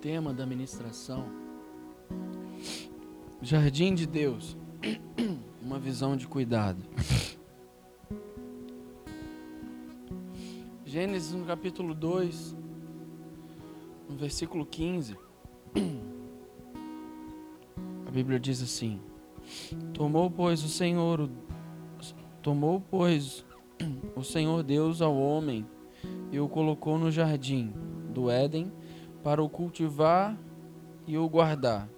tema da ministração: Jardim de Deus, uma visão de cuidado. Gênesis no capítulo 2, no versículo 15. A Bíblia diz assim: Tomou, pois, o Senhor, tomou, pois, o Senhor Deus ao homem e o colocou no jardim do Éden para o cultivar e o guardar.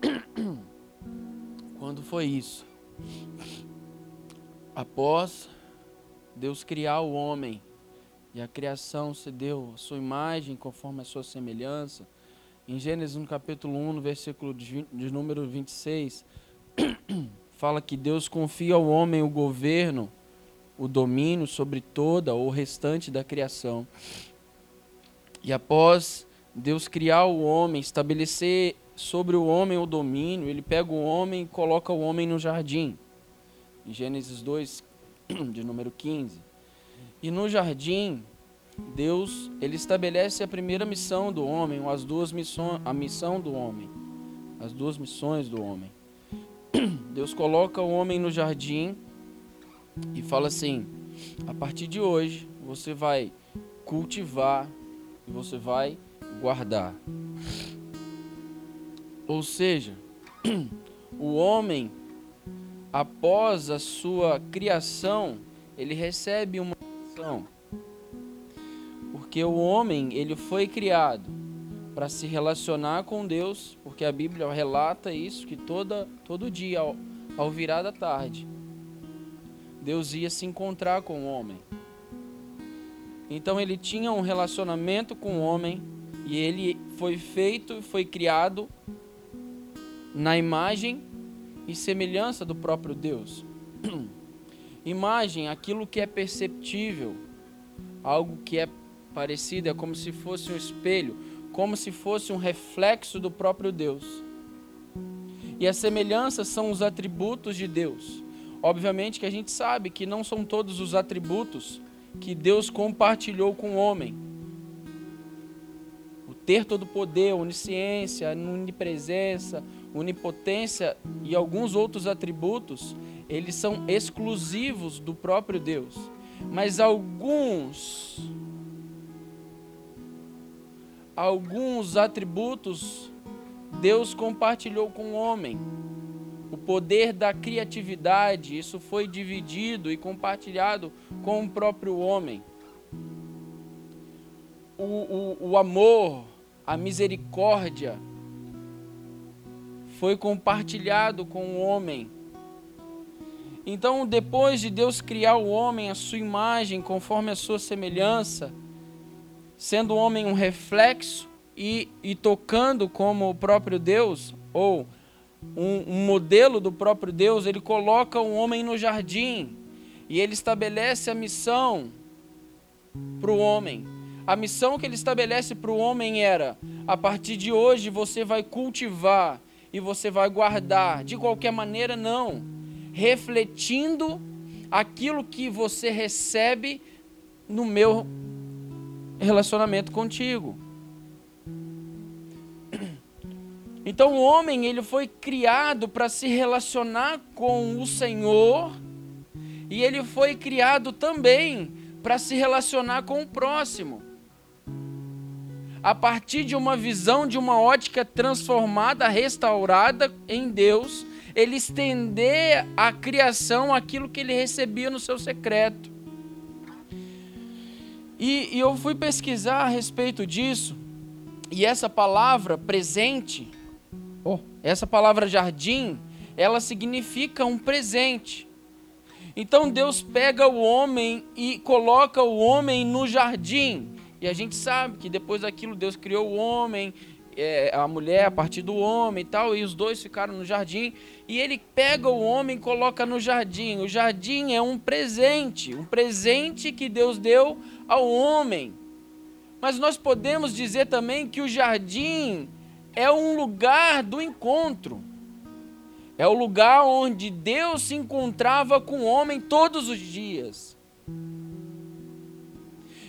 Quando foi isso? Após Deus criar o homem e a criação se deu a sua imagem conforme a sua semelhança, em Gênesis no capítulo 1, no versículo de, de número 26, fala que Deus confia ao homem o governo, o domínio sobre toda ou restante da criação. E após Deus criar o homem, estabelecer sobre o homem o domínio, ele pega o homem e coloca o homem no jardim. Em Gênesis 2, de número 15. E no jardim, Deus ele estabelece a primeira missão do homem, ou as duas missões, a missão do homem, as duas missões do homem. Deus coloca o homem no jardim e fala assim: a partir de hoje você vai cultivar e você vai guardar. Ou seja, o homem, após a sua criação, ele recebe uma missão porque o homem, ele foi criado para se relacionar com Deus, porque a Bíblia relata isso que toda todo dia ao, ao virar da tarde, Deus ia se encontrar com o homem. Então ele tinha um relacionamento com o homem e ele foi feito, foi criado na imagem e semelhança do próprio Deus. imagem, aquilo que é perceptível, algo que é parecido, é como se fosse um espelho, como se fosse um reflexo do próprio Deus. E as semelhanças são os atributos de Deus. Obviamente que a gente sabe que não são todos os atributos que Deus compartilhou com o homem. O ter todo poder, onisciência, onipresença, onipotência e alguns outros atributos, eles são exclusivos do próprio Deus. Mas alguns alguns atributos Deus compartilhou com o homem. O poder da criatividade, isso foi dividido e compartilhado com o próprio homem. O, o, o amor, a misericórdia, foi compartilhado com o homem. Então, depois de Deus criar o homem à sua imagem, conforme a sua semelhança, sendo o homem um reflexo e, e tocando como o próprio Deus, ou um, um modelo do próprio Deus, ele coloca o homem no jardim e ele estabelece a missão para o homem. A missão que ele estabelece para o homem era: a partir de hoje você vai cultivar e você vai guardar. De qualquer maneira, não. Refletindo aquilo que você recebe no meu relacionamento contigo. Então o homem ele foi criado para se relacionar com o Senhor e ele foi criado também para se relacionar com o próximo. A partir de uma visão, de uma ótica transformada, restaurada em Deus, ele estender à criação aquilo que ele recebia no seu secreto. E, e, eu fui pesquisar a respeito disso, e essa palavra presente, oh, essa palavra jardim, ela significa um presente. Então Deus pega o homem e coloca o homem no jardim. E a gente sabe que depois daquilo Deus criou o homem é, a mulher a partir do homem e tal, e os dois ficaram no jardim. E ele pega o homem e coloca no jardim. O jardim é um presente, um presente que Deus deu ao homem. Mas nós podemos dizer também que o jardim é um lugar do encontro. É o lugar onde Deus se encontrava com o homem todos os dias.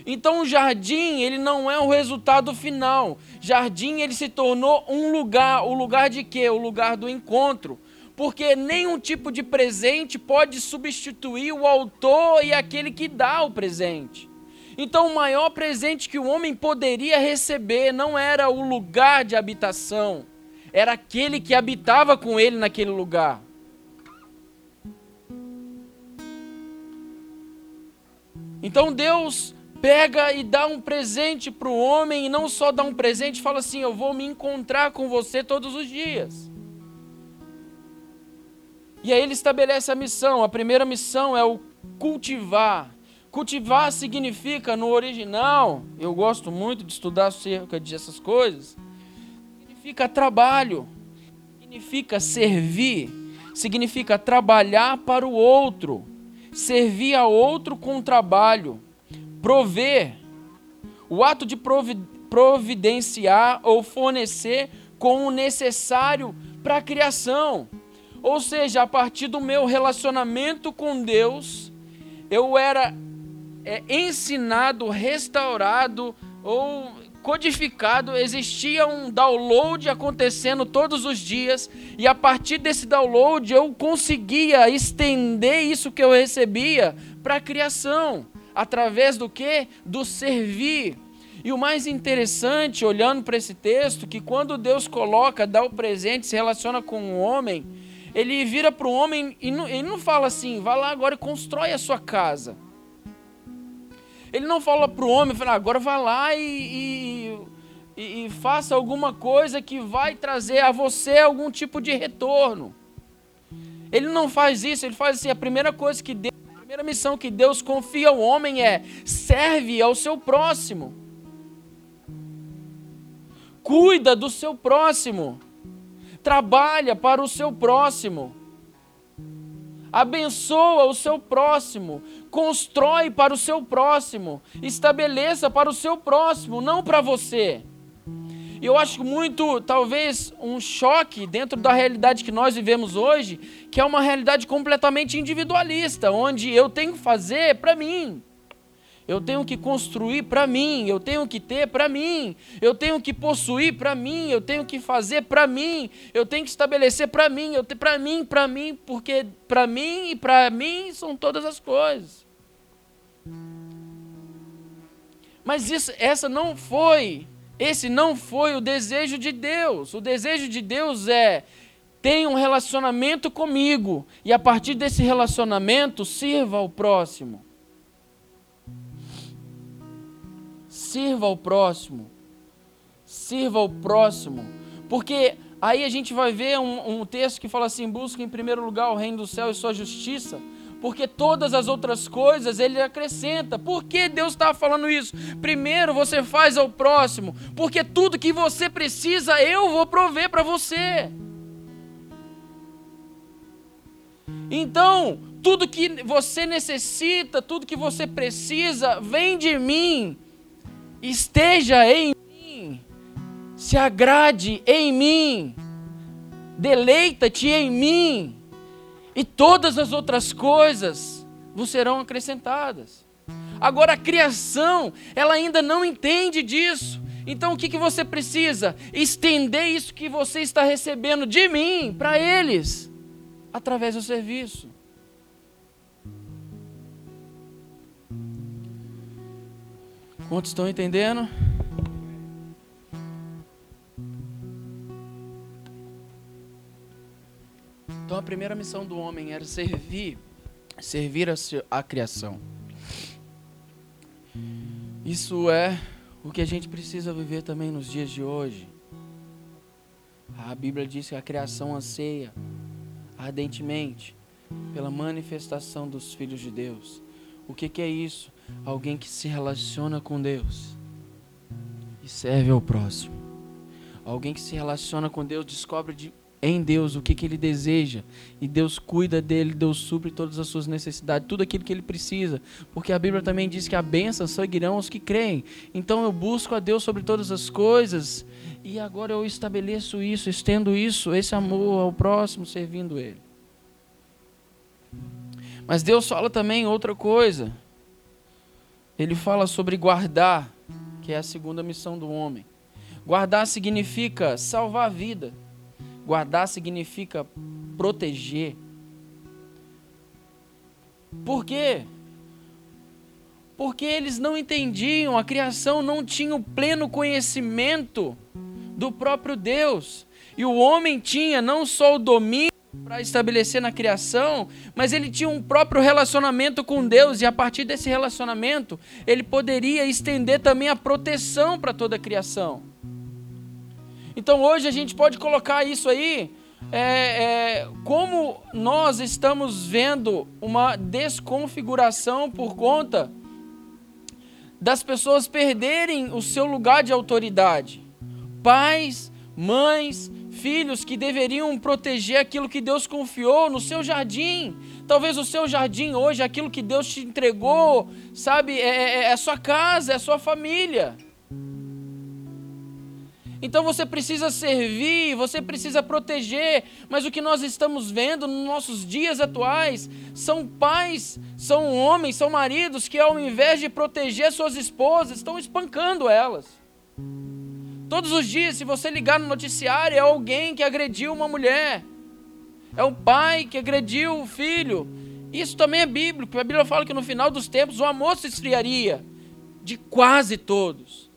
Então o jardim, ele não é o resultado final. Jardim, ele se tornou um lugar, o lugar de quê? O lugar do encontro. Porque nenhum tipo de presente pode substituir o autor e aquele que dá o presente. Então, o maior presente que o homem poderia receber não era o lugar de habitação, era aquele que habitava com ele naquele lugar. Então Deus pega e dá um presente para o homem, e não só dá um presente, fala assim: Eu vou me encontrar com você todos os dias. E aí ele estabelece a missão. A primeira missão é o cultivar. Cultivar significa, no original, eu gosto muito de estudar acerca dessas coisas, significa trabalho, significa servir, significa trabalhar para o outro, servir a outro com trabalho prover, o ato de providenciar ou fornecer com o necessário para a criação. Ou seja, a partir do meu relacionamento com Deus, eu era é, ensinado, restaurado ou codificado, existia um download acontecendo todos os dias, e a partir desse download eu conseguia estender isso que eu recebia para a criação através do que? Do servir. E o mais interessante, olhando para esse texto, que quando Deus coloca, dá o presente, se relaciona com o homem, ele vira para o homem e não, ele não fala assim, vá lá agora e constrói a sua casa. Ele não fala para o homem, fala, agora vá lá e, e, e faça alguma coisa que vai trazer a você algum tipo de retorno. Ele não faz isso, ele faz assim, a primeira coisa que Deus primeira missão que Deus confia ao homem é: serve ao seu próximo. Cuida do seu próximo. Trabalha para o seu próximo. Abençoa o seu próximo. Constrói para o seu próximo. Estabeleça para o seu próximo, não para você. Eu acho muito, talvez, um choque dentro da realidade que nós vivemos hoje, que é uma realidade completamente individualista, onde eu tenho que fazer para mim. Eu tenho que construir para mim, eu tenho que ter para mim, eu tenho que possuir para mim, eu tenho que fazer para mim, eu tenho que estabelecer para mim, eu para mim, para mim, porque para mim e para mim são todas as coisas. Mas isso, essa não foi esse não foi o desejo de Deus. O desejo de Deus é tenha um relacionamento comigo e a partir desse relacionamento sirva ao próximo. Sirva ao próximo. Sirva ao próximo. Porque aí a gente vai ver um, um texto que fala assim: busca em primeiro lugar o reino do céu e sua justiça porque todas as outras coisas ele acrescenta. Por que Deus está falando isso? Primeiro você faz ao próximo, porque tudo que você precisa eu vou prover para você. Então, tudo que você necessita, tudo que você precisa, vem de mim, esteja em mim, se agrade em mim, deleita-te em mim e todas as outras coisas vos serão acrescentadas. Agora a criação, ela ainda não entende disso. Então o que, que você precisa? Estender isso que você está recebendo de mim para eles, através do serviço. Quantos estão entendendo? Então a primeira missão do homem era servir, servir a, a criação. Isso é o que a gente precisa viver também nos dias de hoje. A Bíblia diz que a criação anseia ardentemente pela manifestação dos filhos de Deus. O que, que é isso? Alguém que se relaciona com Deus e serve ao próximo. Alguém que se relaciona com Deus descobre de em Deus o que, que ele deseja. E Deus cuida dele, Deus supre todas as suas necessidades, tudo aquilo que ele precisa. Porque a Bíblia também diz que a bênção seguirão os que creem. Então eu busco a Deus sobre todas as coisas. E agora eu estabeleço isso, estendo isso, esse amor ao próximo, servindo ele. Mas Deus fala também outra coisa. Ele fala sobre guardar, que é a segunda missão do homem. Guardar significa salvar a vida. Guardar significa proteger. Por quê? Porque eles não entendiam, a criação não tinha o pleno conhecimento do próprio Deus. E o homem tinha não só o domínio para estabelecer na criação, mas ele tinha um próprio relacionamento com Deus, e a partir desse relacionamento, ele poderia estender também a proteção para toda a criação. Então hoje a gente pode colocar isso aí é, é, como nós estamos vendo uma desconfiguração por conta das pessoas perderem o seu lugar de autoridade. Pais, mães, filhos que deveriam proteger aquilo que Deus confiou no seu jardim. Talvez o seu jardim hoje, aquilo que Deus te entregou, sabe, é, é, é a sua casa, é a sua família. Então você precisa servir, você precisa proteger, mas o que nós estamos vendo nos nossos dias atuais são pais, são homens, são maridos que, ao invés de proteger suas esposas, estão espancando elas. Todos os dias, se você ligar no noticiário, é alguém que agrediu uma mulher, é o pai que agrediu o filho. Isso também é bíblico, a Bíblia fala que no final dos tempos o amor se esfriaria de quase todos.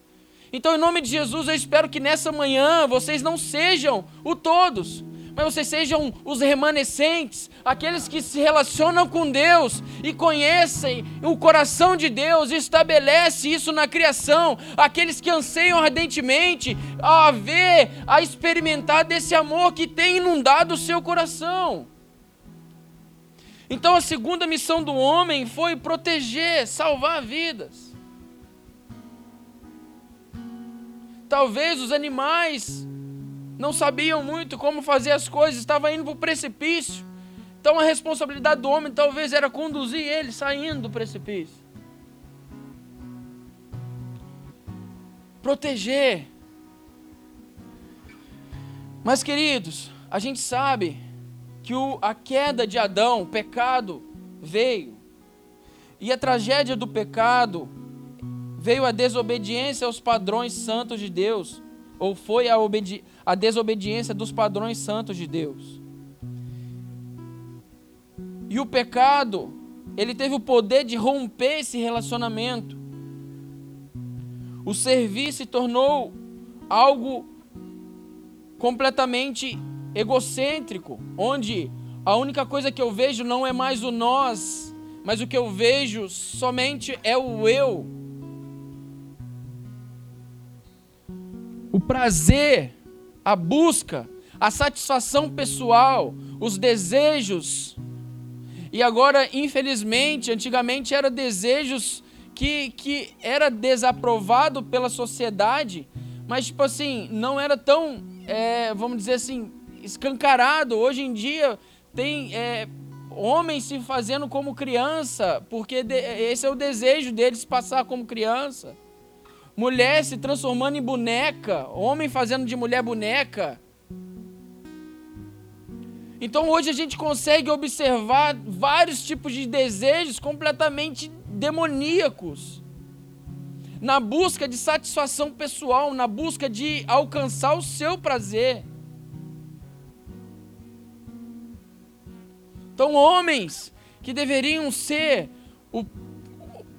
Então, em nome de Jesus, eu espero que nessa manhã vocês não sejam o todos, mas vocês sejam os remanescentes, aqueles que se relacionam com Deus e conhecem o coração de Deus e estabelece isso na criação, aqueles que anseiam ardentemente a ver, a experimentar desse amor que tem inundado o seu coração. Então a segunda missão do homem foi proteger, salvar vidas. Talvez os animais não sabiam muito como fazer as coisas, estavam indo para o precipício. Então a responsabilidade do homem talvez era conduzir ele saindo do precipício. Proteger. Mas queridos, a gente sabe que o, a queda de Adão, o pecado, veio. E a tragédia do pecado veio a desobediência aos padrões santos de Deus, ou foi a, a desobediência dos padrões santos de Deus. E o pecado, ele teve o poder de romper esse relacionamento. O servir se tornou algo completamente egocêntrico, onde a única coisa que eu vejo não é mais o nós, mas o que eu vejo somente é o eu. o prazer, a busca, a satisfação pessoal, os desejos. E agora, infelizmente, antigamente era desejos que, que era desaprovado pela sociedade, mas tipo assim, não era tão, é, vamos dizer assim, escancarado. Hoje em dia tem é, homens se fazendo como criança, porque esse é o desejo deles passar como criança mulher se transformando em boneca, homem fazendo de mulher boneca. Então hoje a gente consegue observar vários tipos de desejos completamente demoníacos. Na busca de satisfação pessoal, na busca de alcançar o seu prazer. Então, homens que deveriam ser o,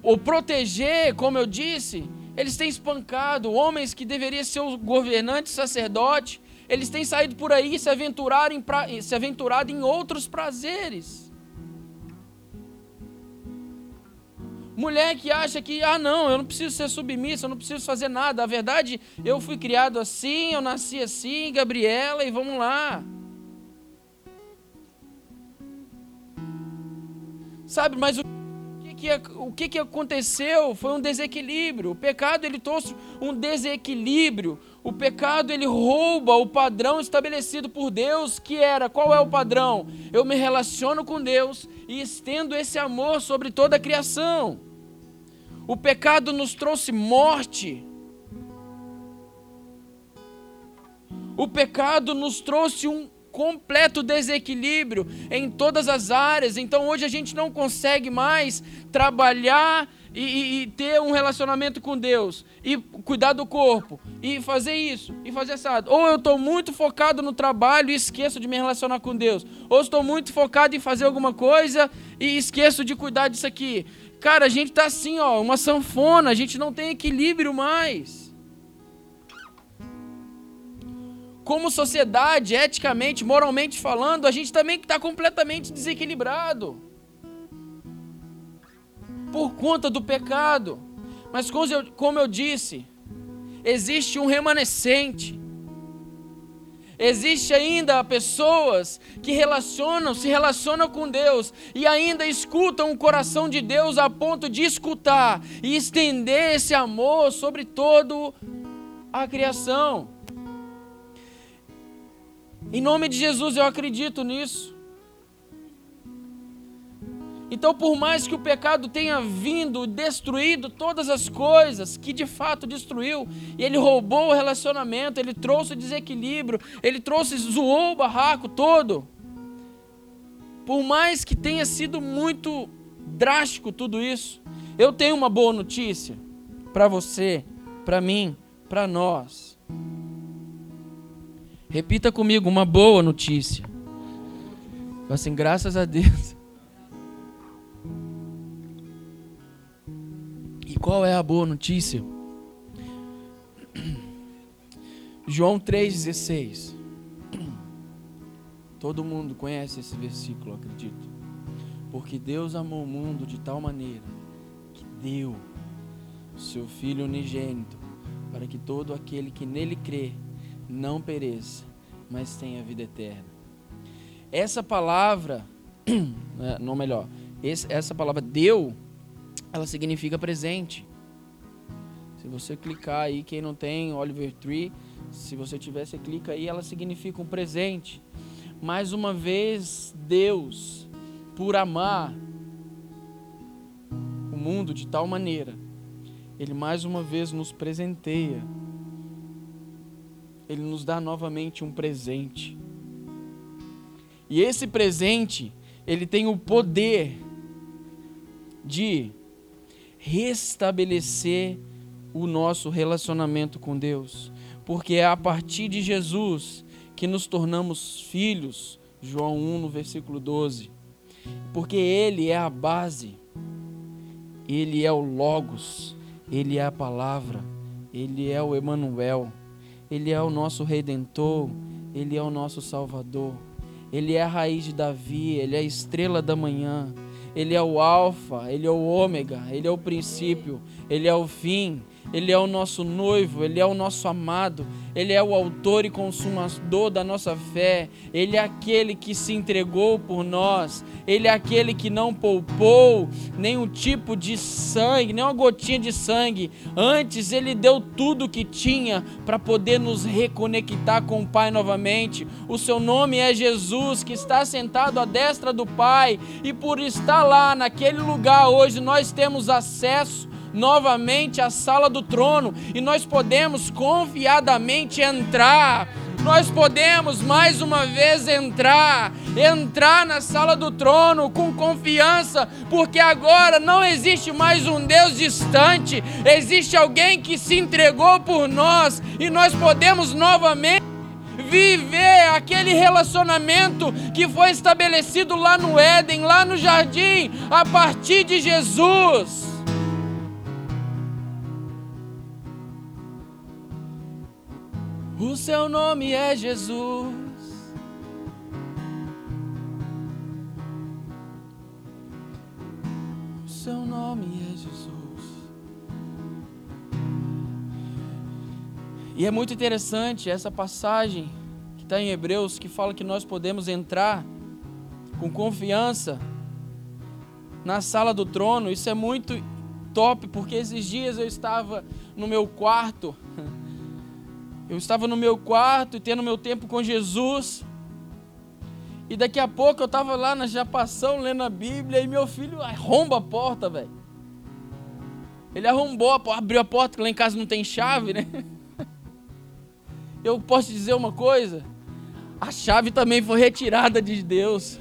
o proteger, como eu disse, eles têm espancado homens que deveriam ser o governante sacerdote. Eles têm saído por aí se aventurarem pra, se aventurado em outros prazeres. Mulher que acha que, ah, não, eu não preciso ser submissa, eu não preciso fazer nada. A verdade, eu fui criado assim, eu nasci assim, Gabriela, e vamos lá. Sabe, mas o que, o que, que aconteceu foi um desequilíbrio. O pecado ele trouxe um desequilíbrio. O pecado ele rouba o padrão estabelecido por Deus, que era qual é o padrão? Eu me relaciono com Deus e estendo esse amor sobre toda a criação. O pecado nos trouxe morte. O pecado nos trouxe um completo desequilíbrio em todas as áreas. Então hoje a gente não consegue mais trabalhar e, e, e, ter um relacionamento com Deus, e cuidar do corpo, e fazer isso, e fazer assado. Ou eu estou muito focado no trabalho e esqueço de me relacionar com Deus. Ou estou muito focado em fazer alguma coisa e esqueço de cuidar disso aqui. Cara, a gente está assim, ó, uma sanfona, a gente não tem equilíbrio mais. Como sociedade, eticamente, moralmente falando, a gente também está completamente desequilibrado por conta do pecado. Mas como eu disse, existe um remanescente. Existe ainda pessoas que relacionam, se relacionam com Deus e ainda escutam o coração de Deus a ponto de escutar e estender esse amor sobre todo a criação. Em nome de Jesus eu acredito nisso. Então, por mais que o pecado tenha vindo, destruído todas as coisas, que de fato destruiu, e ele roubou o relacionamento, ele trouxe desequilíbrio, ele trouxe, zoou o barraco todo. Por mais que tenha sido muito drástico tudo isso, eu tenho uma boa notícia para você, para mim, para nós. Repita comigo uma boa notícia. Assim, graças a Deus. qual é a boa notícia? João 3,16. Todo mundo conhece esse versículo, acredito. Porque Deus amou o mundo de tal maneira que deu o seu Filho unigênito para que todo aquele que nele crê não pereça, mas tenha vida eterna. Essa palavra, né, não melhor, essa palavra deu ela significa presente. Se você clicar aí, quem não tem Oliver Tree, se você tiver, você clica aí, ela significa um presente. Mais uma vez, Deus, por amar o mundo de tal maneira, Ele mais uma vez nos presenteia. Ele nos dá novamente um presente. E esse presente, ele tem o poder de restabelecer o nosso relacionamento com Deus, porque é a partir de Jesus que nos tornamos filhos, João 1 no versículo 12. Porque ele é a base. Ele é o logos, ele é a palavra, ele é o Emanuel, ele é o nosso redentor, ele é o nosso salvador. Ele é a raiz de Davi, ele é a estrela da manhã. Ele é o Alfa, Ele é o Ômega, Ele é o princípio, Ele é o fim, Ele é o nosso noivo, Ele é o nosso amado, Ele é o autor e consumador da nossa fé, Ele é aquele que se entregou por nós, Ele é aquele que não poupou nenhum tipo de sangue, nem uma gotinha de sangue, antes Ele deu tudo o que tinha para poder nos reconectar com o Pai novamente. O seu nome é Jesus, que está sentado à destra do Pai, e por estar lá naquele lugar hoje, nós temos acesso novamente à sala do trono e nós podemos confiadamente entrar. Nós podemos mais uma vez entrar, entrar na sala do trono com confiança, porque agora não existe mais um Deus distante, existe alguém que se entregou por nós e nós podemos novamente viver aquele relacionamento que foi estabelecido lá no Éden, lá no jardim, a partir de Jesus. O seu nome é Jesus. O seu nome é Jesus. E é muito interessante essa passagem que está em Hebreus que fala que nós podemos entrar com confiança na sala do trono. Isso é muito top, porque esses dias eu estava no meu quarto eu estava no meu quarto e tendo meu tempo com Jesus. E daqui a pouco eu estava lá na japação lendo a Bíblia e meu filho arromba a porta, velho. Ele arrombou, abriu a porta, que lá em casa não tem chave, né? Eu posso dizer uma coisa? A chave também foi retirada de Deus.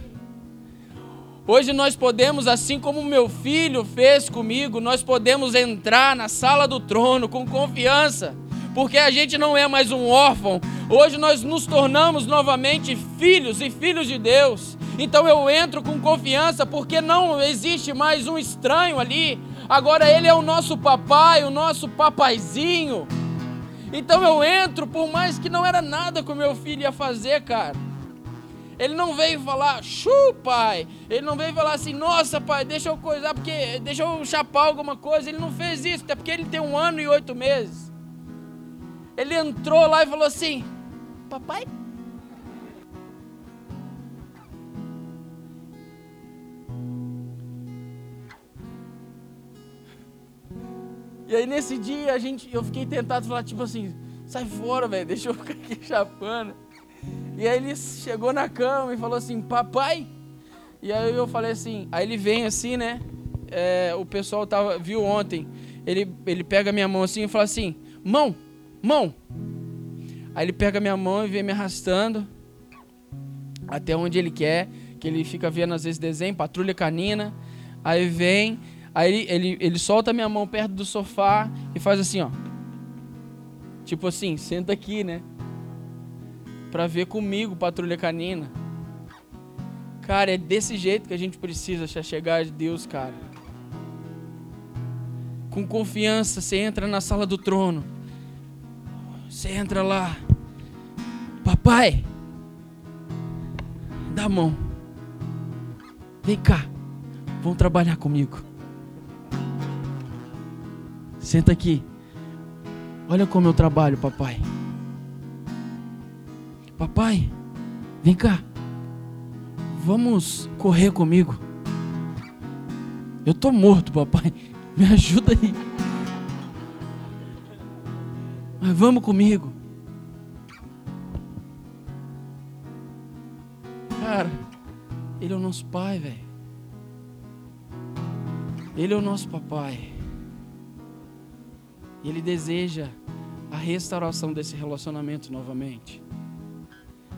Hoje nós podemos, assim como meu filho fez comigo, nós podemos entrar na sala do trono com confiança, porque a gente não é mais um órfão. Hoje nós nos tornamos novamente filhos e filhos de Deus. Então eu entro com confiança, porque não existe mais um estranho ali. Agora ele é o nosso papai, o nosso papaizinho. Então eu entro, por mais que não era nada que o meu filho ia fazer, cara. Ele não veio falar, chu, pai. Ele não veio falar assim, nossa, pai, deixa eu coisar, porque deixa eu chapar alguma coisa. Ele não fez isso, até porque ele tem um ano e oito meses. Ele entrou lá e falou assim, papai. E aí nesse dia a gente, eu fiquei tentado falar tipo assim, sai fora, velho, deixa eu ficar aqui chapando. E aí ele chegou na cama e falou assim, papai. E aí eu falei assim, aí ele vem assim, né? É, o pessoal tava, viu ontem. Ele, ele pega minha mão assim e fala assim, mão, mão. Aí ele pega minha mão e vem me arrastando até onde ele quer, que ele fica vendo às vezes desenho, patrulha canina. Aí vem, aí ele, ele, solta minha mão perto do sofá e faz assim, ó. Tipo assim, senta aqui, né? para ver comigo Patrulha Canina. Cara, é desse jeito que a gente precisa chegar de Deus, cara. Com confiança, você entra na sala do trono. Você entra lá. Papai, dá a mão. Vem cá. Vão trabalhar comigo. Senta aqui. Olha como eu trabalho, papai. Papai, vem cá. Vamos correr comigo. Eu tô morto, papai. Me ajuda aí. Mas vamos comigo. Cara, ele é o nosso pai, velho. Ele é o nosso papai. E ele deseja a restauração desse relacionamento novamente.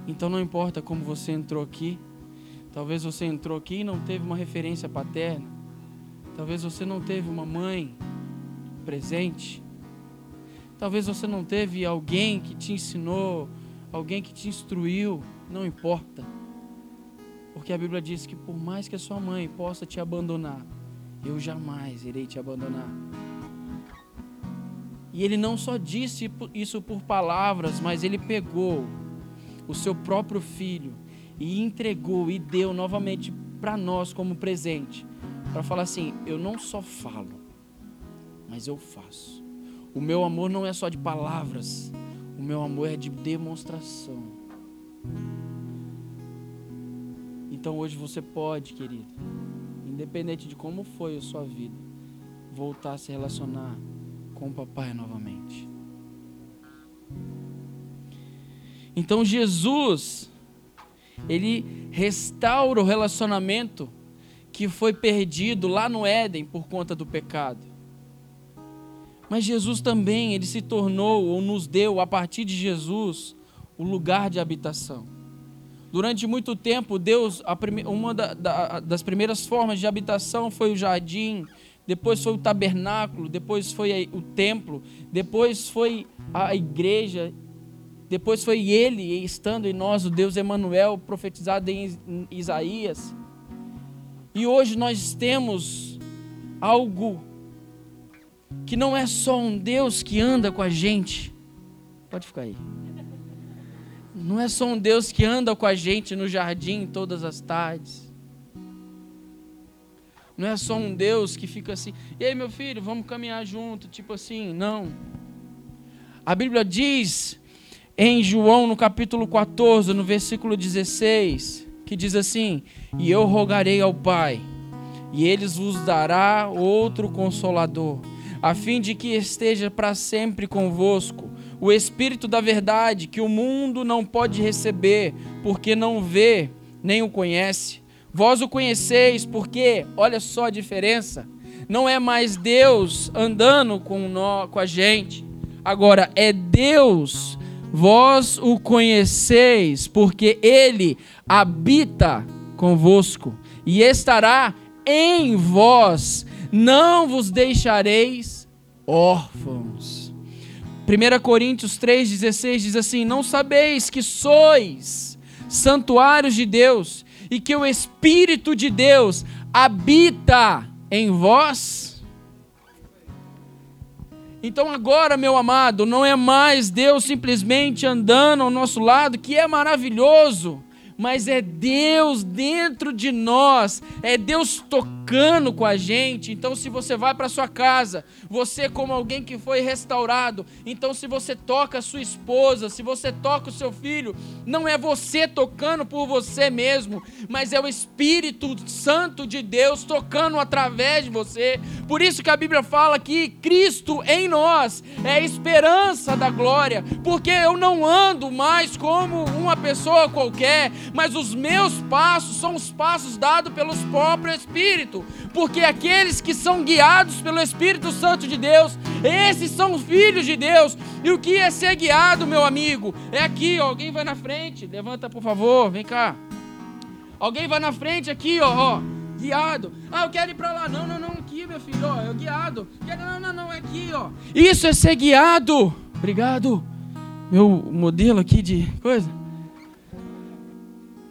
Então não importa como você entrou aqui. Talvez você entrou aqui e não teve uma referência paterna. Talvez você não teve uma mãe presente. Talvez você não teve alguém que te ensinou, alguém que te instruiu. Não importa. Porque a Bíblia diz que por mais que a sua mãe possa te abandonar, eu jamais irei te abandonar. E ele não só disse isso por palavras, mas ele pegou o seu próprio filho e entregou e deu novamente para nós como presente, para falar assim: eu não só falo, mas eu faço. O meu amor não é só de palavras, o meu amor é de demonstração. Então hoje você pode, querido, independente de como foi a sua vida, voltar a se relacionar com o papai novamente. Então Jesus, ele restaura o relacionamento que foi perdido lá no Éden por conta do pecado. Mas Jesus também, ele se tornou ou nos deu a partir de Jesus o lugar de habitação. Durante muito tempo, Deus, prime, uma da, da, das primeiras formas de habitação foi o jardim, depois foi o tabernáculo, depois foi o templo, depois foi a igreja depois foi ele, estando em nós, o Deus Emanuel, profetizado em Isaías. E hoje nós temos algo que não é só um Deus que anda com a gente. Pode ficar aí. Não é só um Deus que anda com a gente no jardim todas as tardes. Não é só um Deus que fica assim, e aí meu filho, vamos caminhar junto, tipo assim, não. A Bíblia diz em João, no capítulo 14, no versículo 16, que diz assim: E eu rogarei ao Pai, e ele vos dará outro consolador, a fim de que esteja para sempre convosco, o Espírito da Verdade, que o mundo não pode receber, porque não vê nem o conhece. Vós o conheceis, porque, olha só a diferença, não é mais Deus andando com, nós, com a gente, agora é Deus Vós o conheceis, porque ele habita convosco e estará em vós, não vos deixareis órfãos. 1 Coríntios 3,16 diz assim: Não sabeis que sois santuários de Deus e que o Espírito de Deus habita em vós? Então agora, meu amado, não é mais Deus simplesmente andando ao nosso lado, que é maravilhoso, mas é Deus dentro de nós, é Deus tocando com a gente. Então, se você vai para sua casa, você como alguém que foi restaurado, então se você toca a sua esposa, se você toca o seu filho, não é você tocando por você mesmo, mas é o Espírito Santo de Deus tocando através de você. Por isso que a Bíblia fala que Cristo em nós é a esperança da glória, porque eu não ando mais como uma pessoa qualquer, mas os meus passos são os passos dados pelos próprios Espírito, porque aqueles que são guiados pelo Espírito Santo de Deus, esses são os filhos de Deus. E o que é ser guiado, meu amigo? É aqui, ó, alguém vai na frente, levanta por favor, vem cá. Alguém vai na frente aqui, ó, ó guiado. Ah, eu quero ir para lá. Não, não, não, aqui, meu filho, ó, eu guiado. Não, não, não, é aqui, ó. Isso é ser guiado. Obrigado. Meu modelo aqui de coisa.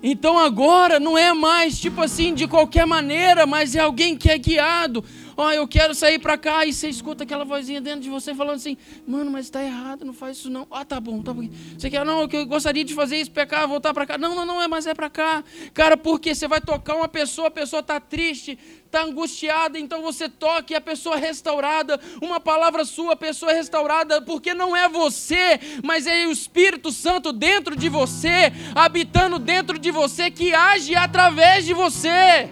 Então agora não é mais tipo assim de qualquer maneira, mas é alguém que é guiado. Ó, oh, eu quero sair para cá e você escuta aquela vozinha dentro de você falando assim: "Mano, mas está errado, não faz isso não". Ah, tá bom, tá bom. Você quer não, eu gostaria de fazer isso, pecar, voltar para cá. Não, não, não, é, mas é para cá. Cara, porque você vai tocar uma pessoa, a pessoa está triste, está angustiada, então você toca e a pessoa é restaurada, uma palavra sua, a pessoa é restaurada, porque não é você, mas é o Espírito Santo dentro de você, habitando dentro de você, que age através de você.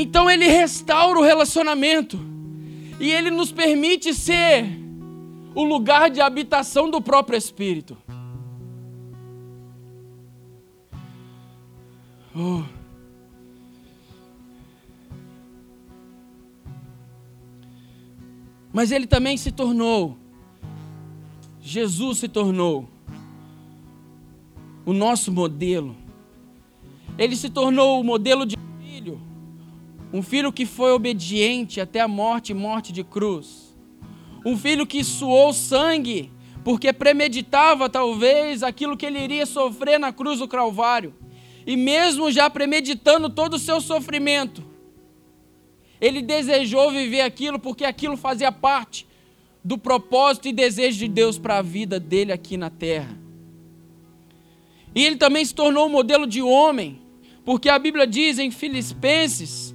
Então ele restaura o relacionamento e ele nos permite ser o lugar de habitação do próprio Espírito. Oh. Mas ele também se tornou, Jesus se tornou o nosso modelo. Ele se tornou o modelo de um filho que foi obediente até a morte e morte de cruz. Um filho que suou sangue, porque premeditava talvez aquilo que ele iria sofrer na cruz do Calvário. E mesmo já premeditando todo o seu sofrimento, ele desejou viver aquilo porque aquilo fazia parte do propósito e desejo de Deus para a vida dele aqui na terra. E ele também se tornou um modelo de homem, porque a Bíblia diz em Filipenses: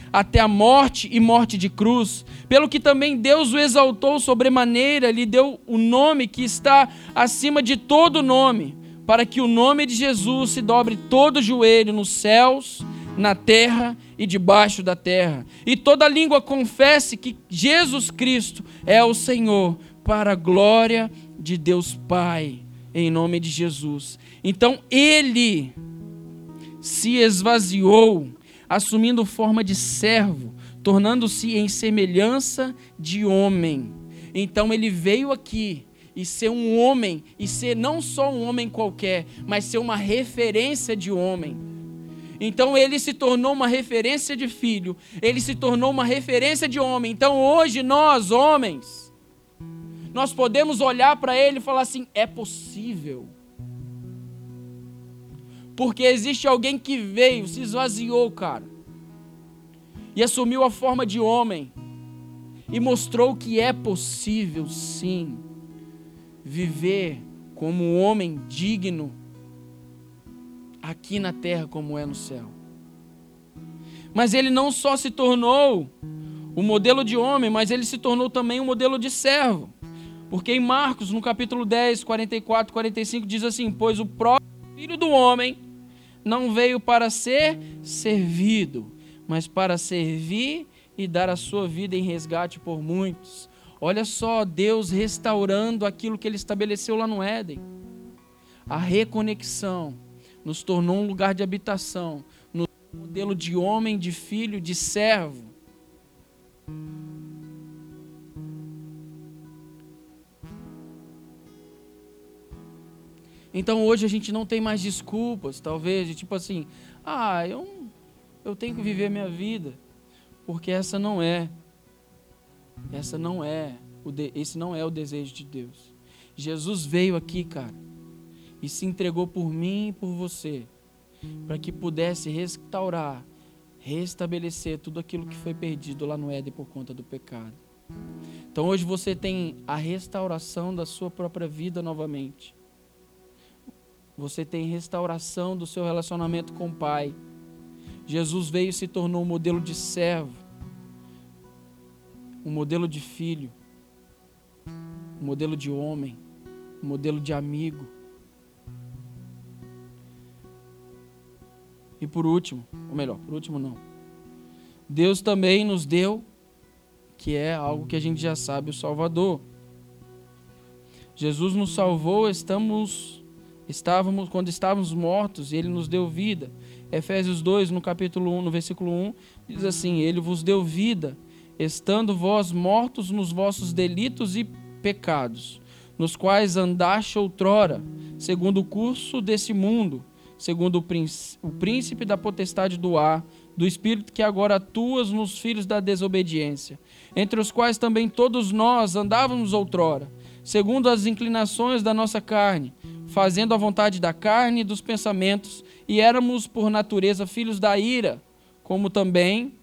até a morte e morte de cruz, pelo que também Deus o exaltou sobremaneira, lhe deu o nome que está acima de todo nome, para que o nome de Jesus se dobre todo joelho nos céus, na terra e debaixo da terra, e toda língua confesse que Jesus Cristo é o Senhor, para a glória de Deus Pai, em nome de Jesus. Então ele se esvaziou, assumindo forma de servo, tornando-se em semelhança de homem. Então ele veio aqui e ser um homem, e ser não só um homem qualquer, mas ser uma referência de homem. Então ele se tornou uma referência de filho, ele se tornou uma referência de homem. Então hoje nós, homens, nós podemos olhar para ele e falar assim: é possível. Porque existe alguém que veio, se esvaziou, cara, e assumiu a forma de homem, e mostrou que é possível, sim, viver como um homem digno aqui na terra, como é no céu. Mas ele não só se tornou o modelo de homem, mas ele se tornou também um modelo de servo. Porque em Marcos, no capítulo 10, 44, 45, diz assim: Pois o próprio Filho do Homem não veio para ser servido, mas para servir e dar a sua vida em resgate por muitos. Olha só, Deus restaurando aquilo que ele estabeleceu lá no Éden. A reconexão nos tornou um lugar de habitação, no modelo de homem, de filho, de servo. Então hoje a gente não tem mais desculpas, talvez, de tipo assim, ah, eu, eu tenho que viver a minha vida, porque essa não é, essa não é, esse não é o desejo de Deus. Jesus veio aqui, cara, e se entregou por mim e por você, para que pudesse restaurar, restabelecer tudo aquilo que foi perdido lá no Éden por conta do pecado. Então hoje você tem a restauração da sua própria vida novamente. Você tem restauração do seu relacionamento com o Pai. Jesus veio e se tornou um modelo de servo, um modelo de filho, um modelo de homem, um modelo de amigo. E por último, ou melhor, por último não. Deus também nos deu, que é algo que a gente já sabe, o Salvador. Jesus nos salvou, estamos estávamos quando estávamos mortos, ele nos deu vida. Efésios 2, no capítulo 1, no versículo 1, diz assim: Ele vos deu vida, estando vós mortos nos vossos delitos e pecados, nos quais andaste outrora, segundo o curso desse mundo, segundo o príncipe da potestade do ar, do espírito que agora atuas nos filhos da desobediência, entre os quais também todos nós andávamos outrora, segundo as inclinações da nossa carne, fazendo a vontade da carne e dos pensamentos, e éramos por natureza filhos da ira, como também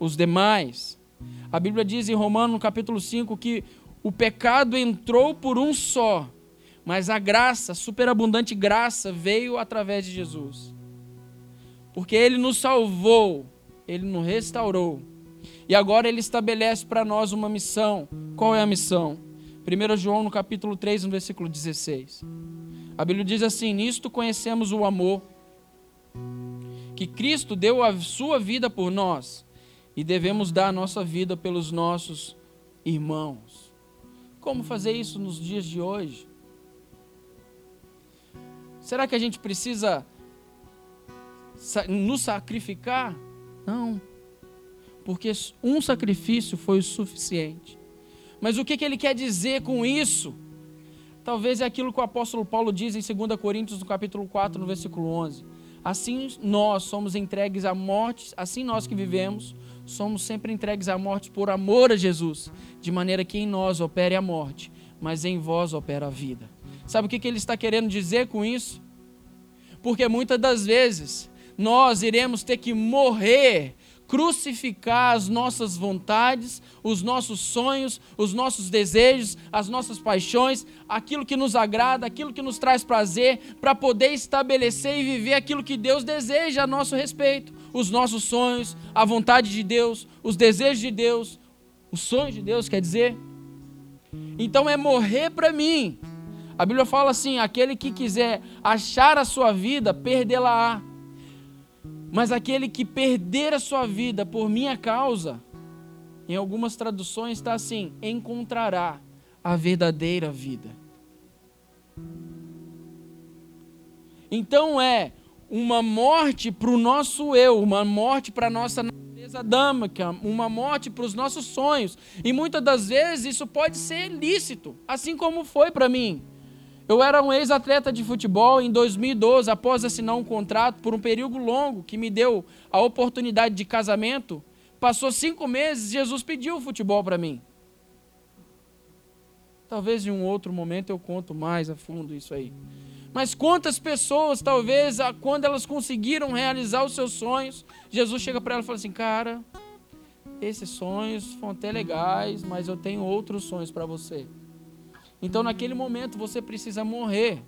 os demais. A Bíblia diz em Romanos, no capítulo 5, que o pecado entrou por um só, mas a graça, superabundante graça, veio através de Jesus. Porque ele nos salvou, ele nos restaurou. E agora ele estabelece para nós uma missão. Qual é a missão? 1 João no capítulo 3, no versículo 16. A Bíblia diz assim: Nisto conhecemos o amor, que Cristo deu a sua vida por nós, e devemos dar a nossa vida pelos nossos irmãos. Como fazer isso nos dias de hoje? Será que a gente precisa nos sacrificar? Não. Porque um sacrifício foi o suficiente. Mas o que, que ele quer dizer com isso? Talvez é aquilo que o apóstolo Paulo diz em 2 Coríntios, no capítulo 4, no versículo 11. Assim nós somos entregues à morte, assim nós que vivemos, somos sempre entregues à morte por amor a Jesus, de maneira que em nós opere a morte, mas em vós opera a vida. Sabe o que, que ele está querendo dizer com isso? Porque muitas das vezes nós iremos ter que morrer, crucificar as nossas vontades, os nossos sonhos, os nossos desejos, as nossas paixões, aquilo que nos agrada, aquilo que nos traz prazer, para poder estabelecer e viver aquilo que Deus deseja a nosso respeito, os nossos sonhos, a vontade de Deus, os desejos de Deus, os sonhos de Deus, quer dizer. Então é morrer para mim a Bíblia fala assim: aquele que quiser achar a sua vida, perdê-la-á. Mas aquele que perder a sua vida por minha causa, em algumas traduções está assim: encontrará a verdadeira vida. Então é uma morte para o nosso eu, uma morte para a nossa natureza adâmica, uma morte para os nossos sonhos. E muitas das vezes isso pode ser lícito, assim como foi para mim. Eu era um ex-atleta de futebol em 2012, após assinar um contrato por um período longo que me deu a oportunidade de casamento. Passou cinco meses, Jesus pediu o futebol para mim. Talvez em um outro momento eu conto mais a fundo isso aí. Mas quantas pessoas, talvez, quando elas conseguiram realizar os seus sonhos, Jesus chega para ela e fala assim: Cara, esses sonhos foram até legais, mas eu tenho outros sonhos para você. Então, naquele momento, você precisa morrer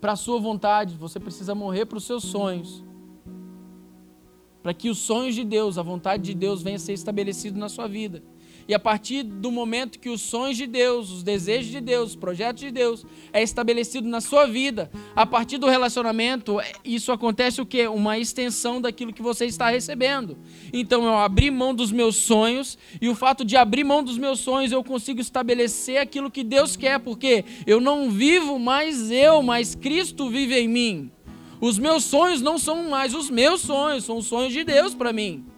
para a sua vontade, você precisa morrer para os seus sonhos. Para que os sonhos de Deus, a vontade de Deus venha a ser estabelecido na sua vida. E a partir do momento que os sonhos de Deus, os desejos de Deus, os projetos de Deus é estabelecido na sua vida, a partir do relacionamento, é, isso acontece o quê? Uma extensão daquilo que você está recebendo. Então eu abri mão dos meus sonhos e o fato de abrir mão dos meus sonhos eu consigo estabelecer aquilo que Deus quer, porque eu não vivo mais eu, mas Cristo vive em mim. Os meus sonhos não são mais os meus sonhos, são os sonhos de Deus para mim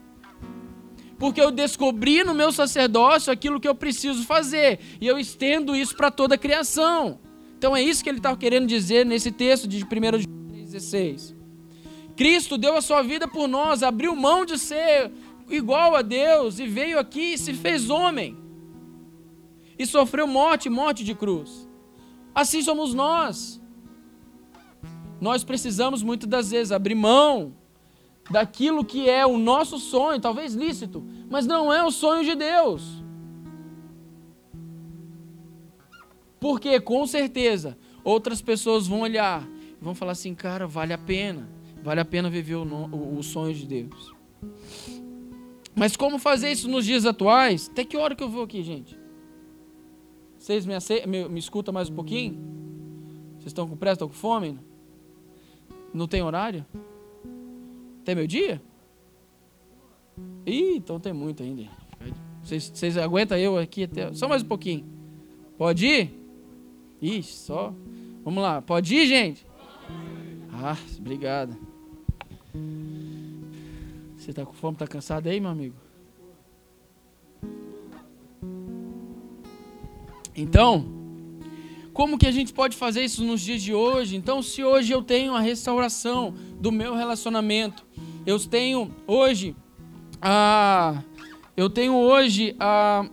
porque eu descobri no meu sacerdócio aquilo que eu preciso fazer, e eu estendo isso para toda a criação. Então é isso que ele está querendo dizer nesse texto de 1 16. Cristo deu a sua vida por nós, abriu mão de ser igual a Deus e veio aqui e se fez homem. E sofreu morte, morte de cruz. Assim somos nós. Nós precisamos muitas das vezes abrir mão daquilo que é o nosso sonho, talvez lícito, mas não é o sonho de Deus. Porque com certeza outras pessoas vão olhar e vão falar assim, cara, vale a pena, vale a pena viver o, o, o sonho de Deus. Mas como fazer isso nos dias atuais? Até que hora que eu vou aqui, gente? Vocês me, me, me escutam mais um pouquinho? Vocês estão com pressa, estão com fome? Não tem horário? Até meu dia? Ih, então tem muito ainda. Vocês, vocês aguentam eu aqui até. Só mais um pouquinho. Pode ir? Ixi, só. Vamos lá. Pode ir, gente? Ah, obrigado. Você está com fome, está cansado aí, meu amigo? Então, como que a gente pode fazer isso nos dias de hoje? Então, se hoje eu tenho a restauração do meu relacionamento, eu tenho hoje a eu tenho hoje a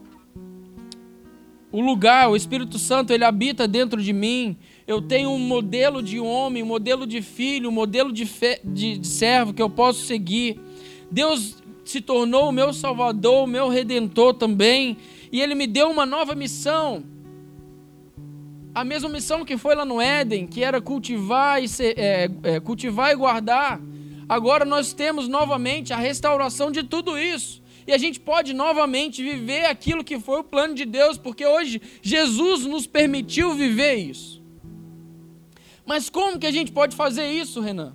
o lugar, o Espírito Santo, ele habita dentro de mim. Eu tenho um modelo de homem, um modelo de filho, um modelo de, fe, de, de servo que eu posso seguir. Deus se tornou o meu Salvador, o meu Redentor também, e Ele me deu uma nova missão. A mesma missão que foi lá no Éden, que era cultivar e, ser, é, é, cultivar e guardar. Agora nós temos novamente a restauração de tudo isso. E a gente pode novamente viver aquilo que foi o plano de Deus, porque hoje Jesus nos permitiu viver isso. Mas como que a gente pode fazer isso, Renan?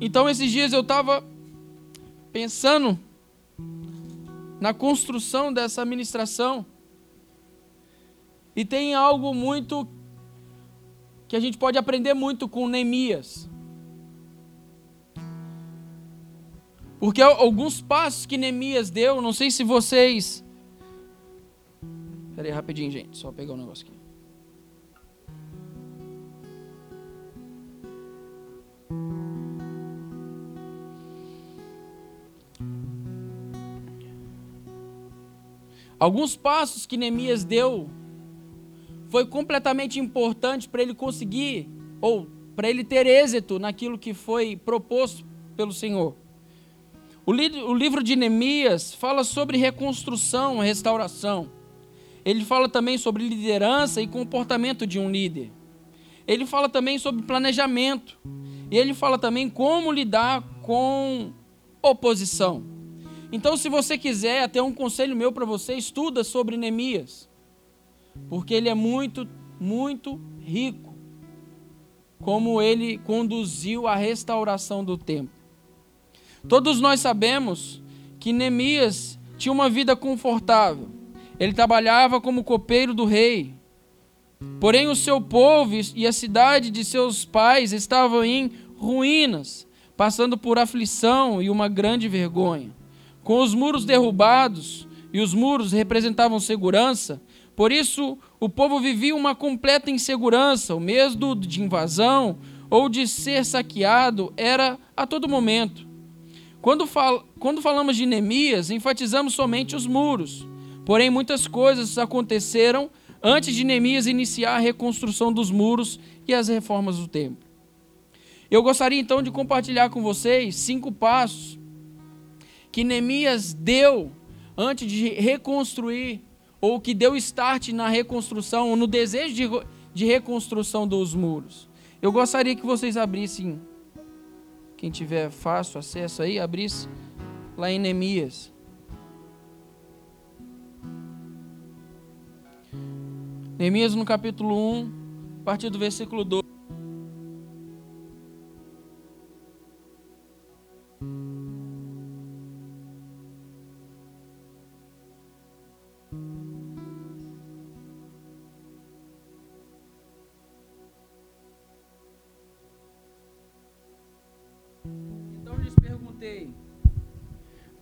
Então, esses dias eu estava pensando na construção dessa administração. E tem algo muito que a gente pode aprender muito com Neemias. Porque alguns passos que Neemias deu, não sei se vocês. Espera aí rapidinho, gente, só pegar um negócio aqui. Alguns passos que Neemias deu foi completamente importante para ele conseguir, ou para ele ter êxito naquilo que foi proposto pelo Senhor. O, li o livro de Neemias fala sobre reconstrução, restauração. Ele fala também sobre liderança e comportamento de um líder. Ele fala também sobre planejamento. E ele fala também como lidar com oposição. Então, se você quiser, até um conselho meu para você, estuda sobre Neemias porque ele é muito, muito rico. Como ele conduziu a restauração do templo. Todos nós sabemos que Neemias tinha uma vida confortável. Ele trabalhava como copeiro do rei. Porém, o seu povo e a cidade de seus pais estavam em ruínas, passando por aflição e uma grande vergonha. Com os muros derrubados, e os muros representavam segurança, por isso, o povo vivia uma completa insegurança, o medo de invasão ou de ser saqueado era a todo momento. Quando, fal quando falamos de Neemias, enfatizamos somente os muros. Porém, muitas coisas aconteceram antes de Neemias iniciar a reconstrução dos muros e as reformas do templo. Eu gostaria então de compartilhar com vocês cinco passos que Neemias deu antes de reconstruir ou que deu start na reconstrução, ou no desejo de, de reconstrução dos muros. Eu gostaria que vocês abrissem, quem tiver fácil acesso aí, abrisse lá em Neemias. Neemias no capítulo 1, a partir do versículo 2.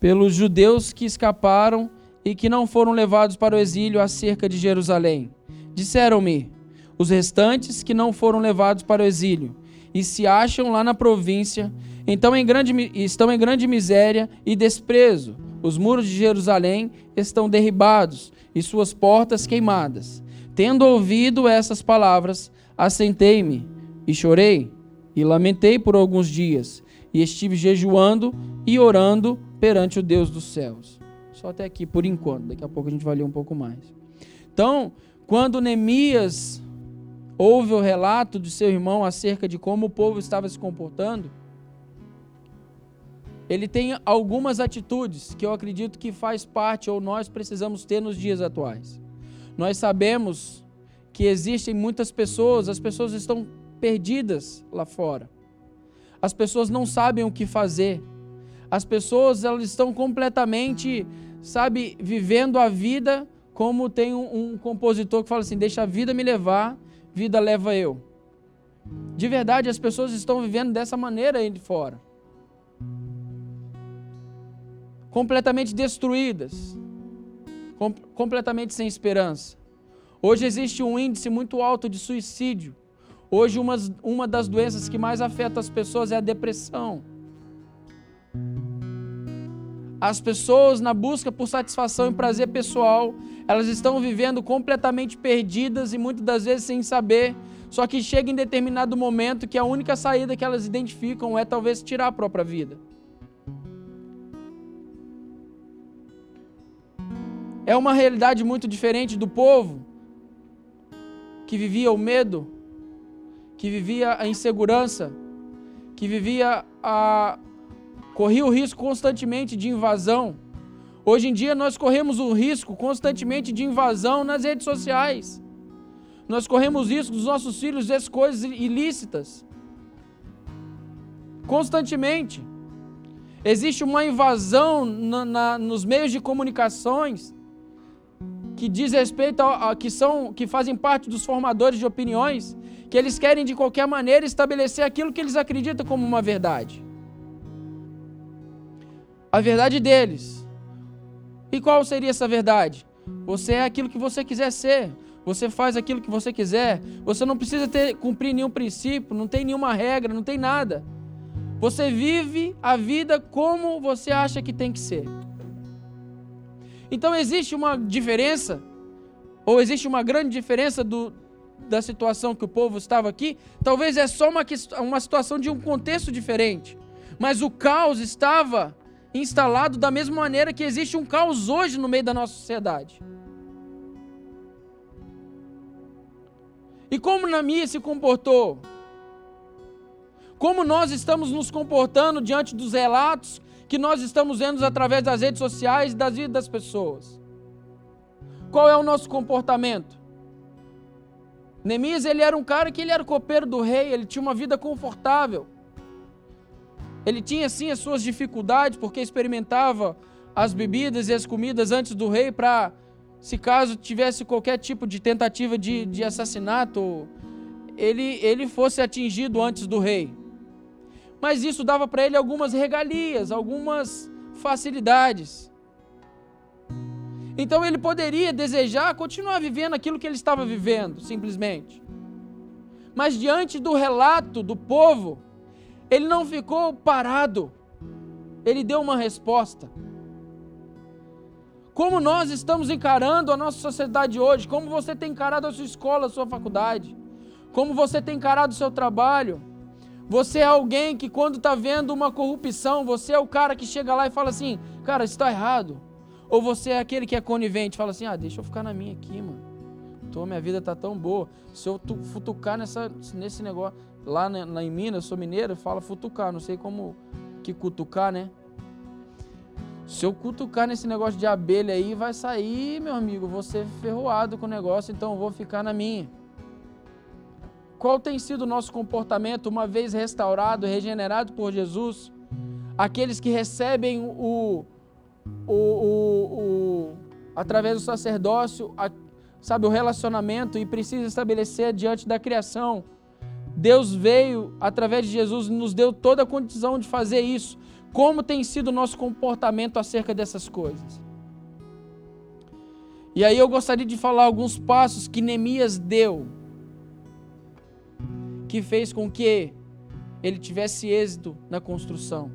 Pelos judeus que escaparam e que não foram levados para o exílio acerca de Jerusalém. Disseram-me: os restantes que não foram levados para o exílio e se acham lá na província, então em grande, estão em grande miséria e desprezo. Os muros de Jerusalém estão derribados e suas portas queimadas. Tendo ouvido essas palavras, assentei-me e chorei e lamentei por alguns dias, e estive jejuando e orando perante o Deus dos céus. Só até aqui por enquanto, daqui a pouco a gente vai ler um pouco mais. Então, quando Neemias ouve o relato de seu irmão acerca de como o povo estava se comportando, ele tem algumas atitudes que eu acredito que faz parte ou nós precisamos ter nos dias atuais. Nós sabemos que existem muitas pessoas, as pessoas estão perdidas lá fora. As pessoas não sabem o que fazer. As pessoas elas estão completamente, sabe, vivendo a vida como tem um, um compositor que fala assim: deixa a vida me levar, vida leva eu. De verdade, as pessoas estão vivendo dessa maneira aí de fora. Completamente destruídas. Com, completamente sem esperança. Hoje existe um índice muito alto de suicídio. Hoje, uma, uma das doenças que mais afeta as pessoas é a depressão. As pessoas, na busca por satisfação e prazer pessoal, elas estão vivendo completamente perdidas e muitas das vezes sem saber. Só que chega em determinado momento que a única saída que elas identificam é talvez tirar a própria vida. É uma realidade muito diferente do povo que vivia o medo, que vivia a insegurança, que vivia a corria o risco constantemente de invasão. Hoje em dia nós corremos o risco constantemente de invasão nas redes sociais. Nós corremos risco dos nossos filhos ver coisas ilícitas. Constantemente. Existe uma invasão na, na, nos meios de comunicações que diz respeito a, a, que são que fazem parte dos formadores de opiniões, que eles querem de qualquer maneira estabelecer aquilo que eles acreditam como uma verdade a verdade deles. E qual seria essa verdade? Você é aquilo que você quiser ser. Você faz aquilo que você quiser. Você não precisa ter, cumprir nenhum princípio, não tem nenhuma regra, não tem nada. Você vive a vida como você acha que tem que ser. Então existe uma diferença, ou existe uma grande diferença do, da situação que o povo estava aqui. Talvez é só uma, uma situação de um contexto diferente. Mas o caos estava instalado da mesma maneira que existe um caos hoje no meio da nossa sociedade. E como Namia se comportou? Como nós estamos nos comportando diante dos relatos que nós estamos vendo através das redes sociais e das vidas das pessoas? Qual é o nosso comportamento? Neemias, ele era um cara que ele era copeiro do rei, ele tinha uma vida confortável. Ele tinha sim as suas dificuldades, porque experimentava as bebidas e as comidas antes do rei para, se caso tivesse qualquer tipo de tentativa de, de assassinato, ele, ele fosse atingido antes do rei. Mas isso dava para ele algumas regalias, algumas facilidades. Então ele poderia desejar continuar vivendo aquilo que ele estava vivendo, simplesmente. Mas diante do relato do povo, ele não ficou parado. Ele deu uma resposta. Como nós estamos encarando a nossa sociedade hoje? Como você tem encarado a sua escola, a sua faculdade? Como você tem encarado o seu trabalho? Você é alguém que, quando está vendo uma corrupção, você é o cara que chega lá e fala assim: Cara, está errado. Ou você é aquele que é conivente, fala assim: Ah, deixa eu ficar na minha aqui, mano. Tô, minha vida tá tão boa. Se eu futucar nessa, nesse negócio, lá, na, em Minas, eu sou mineiro, fala futucar, não sei como que cutucar, né? Se eu cutucar nesse negócio de abelha aí, vai sair, meu amigo, você ferroado com o negócio, então eu vou ficar na minha. Qual tem sido o nosso comportamento uma vez restaurado, regenerado por Jesus? Aqueles que recebem o, o, o, o através do sacerdócio, a, sabe, o relacionamento e precisa estabelecer diante da criação. Deus veio através de Jesus e nos deu toda a condição de fazer isso. Como tem sido o nosso comportamento acerca dessas coisas? E aí eu gostaria de falar alguns passos que Neemias deu, que fez com que ele tivesse êxito na construção.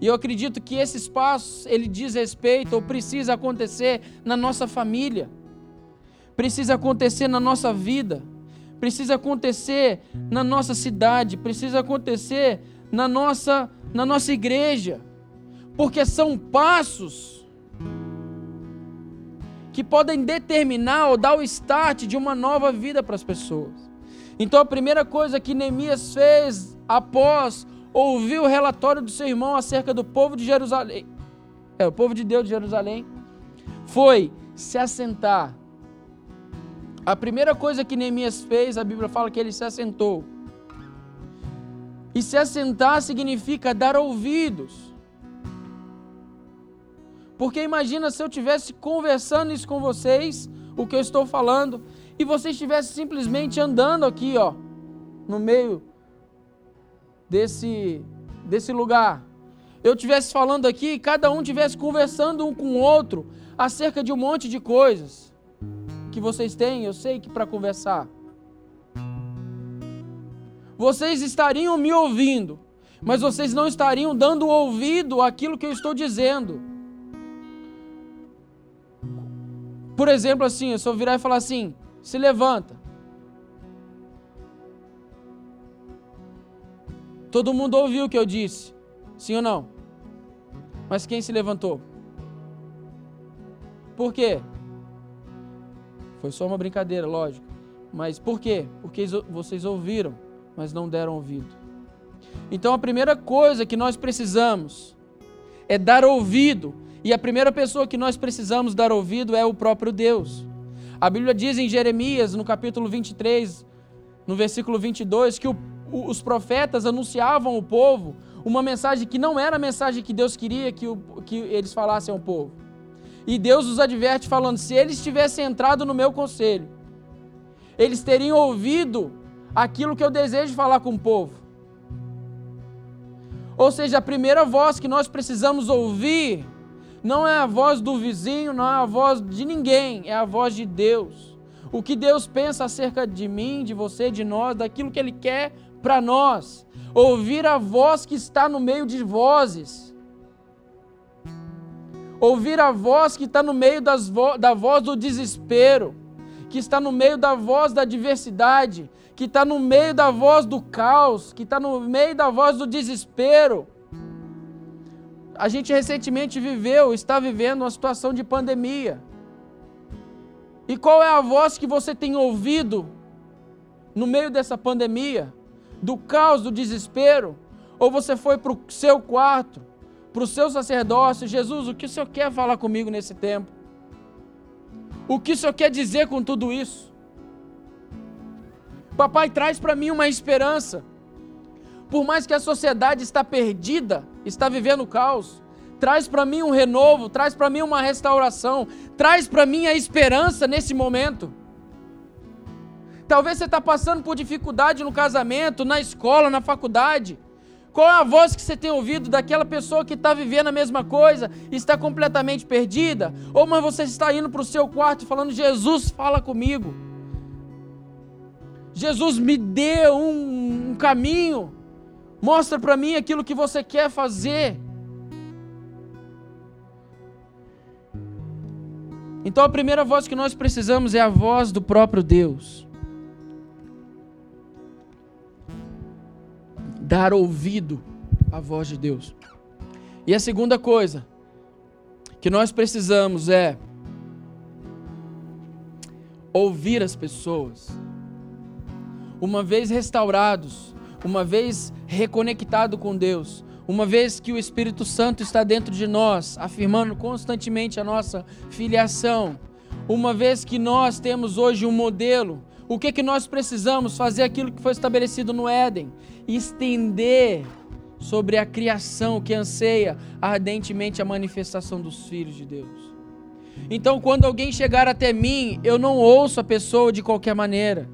E eu acredito que esses passos, ele diz respeito ou precisa acontecer na nossa família, precisa acontecer na nossa vida, precisa acontecer na nossa cidade, precisa acontecer na nossa na nossa igreja, porque são passos que podem determinar ou dar o start de uma nova vida para as pessoas. Então a primeira coisa que Neemias fez após ouvir o relatório do seu irmão acerca do povo de Jerusalém, é, o povo de Deus de Jerusalém, foi se assentar. A primeira coisa que Neemias fez, a Bíblia fala que ele se assentou. E se assentar significa dar ouvidos. Porque imagina se eu estivesse conversando isso com vocês, o que eu estou falando, e vocês estivessem simplesmente andando aqui, ó, no meio desse, desse lugar. Eu estivesse falando aqui e cada um estivesse conversando um com o outro acerca de um monte de coisas que vocês têm, eu sei que para conversar vocês estariam me ouvindo, mas vocês não estariam dando ouvido àquilo que eu estou dizendo. Por exemplo, assim, eu só virar e falar assim: se levanta. Todo mundo ouviu o que eu disse, sim ou não? Mas quem se levantou? Por quê? Foi só uma brincadeira, lógico. Mas por quê? Porque vocês ouviram mas não deram ouvido. Então a primeira coisa que nós precisamos é dar ouvido, e a primeira pessoa que nós precisamos dar ouvido é o próprio Deus. A Bíblia diz em Jeremias, no capítulo 23, no versículo 22, que o, os profetas anunciavam ao povo uma mensagem que não era a mensagem que Deus queria que, o, que eles falassem ao povo. E Deus os adverte falando: se eles tivessem entrado no meu conselho, eles teriam ouvido aquilo que eu desejo falar com o povo. Ou seja, a primeira voz que nós precisamos ouvir não é a voz do vizinho, não é a voz de ninguém, é a voz de Deus. O que Deus pensa acerca de mim, de você, de nós, daquilo que Ele quer para nós. Ouvir a voz que está no meio de vozes. Ouvir a voz que está no meio vo da voz do desespero, que está no meio da voz da adversidade, que está no meio da voz do caos, que está no meio da voz do desespero. A gente recentemente viveu, está vivendo uma situação de pandemia. E qual é a voz que você tem ouvido no meio dessa pandemia? Do caos, do desespero? Ou você foi para o seu quarto, para o seu sacerdócio? Jesus, o que o Senhor quer falar comigo nesse tempo? O que o Senhor quer dizer com tudo isso? Papai, traz para mim uma esperança. Por mais que a sociedade está perdida, está vivendo caos, traz para mim um renovo, traz para mim uma restauração, traz para mim a esperança nesse momento. Talvez você está passando por dificuldade no casamento, na escola, na faculdade. Qual é a voz que você tem ouvido daquela pessoa que está vivendo a mesma coisa e está completamente perdida? Ou mas você está indo para o seu quarto falando: Jesus, fala comigo. Jesus me dê um, um caminho, mostra para mim aquilo que você quer fazer. Então a primeira voz que nós precisamos é a voz do próprio Deus. Dar ouvido à voz de Deus. E a segunda coisa que nós precisamos é ouvir as pessoas uma vez restaurados, uma vez reconectado com Deus, uma vez que o Espírito Santo está dentro de nós, afirmando constantemente a nossa filiação, uma vez que nós temos hoje um modelo, o que que nós precisamos fazer aquilo que foi estabelecido no Éden, estender sobre a criação que anseia ardentemente a manifestação dos filhos de Deus. Então, quando alguém chegar até mim, eu não ouço a pessoa de qualquer maneira.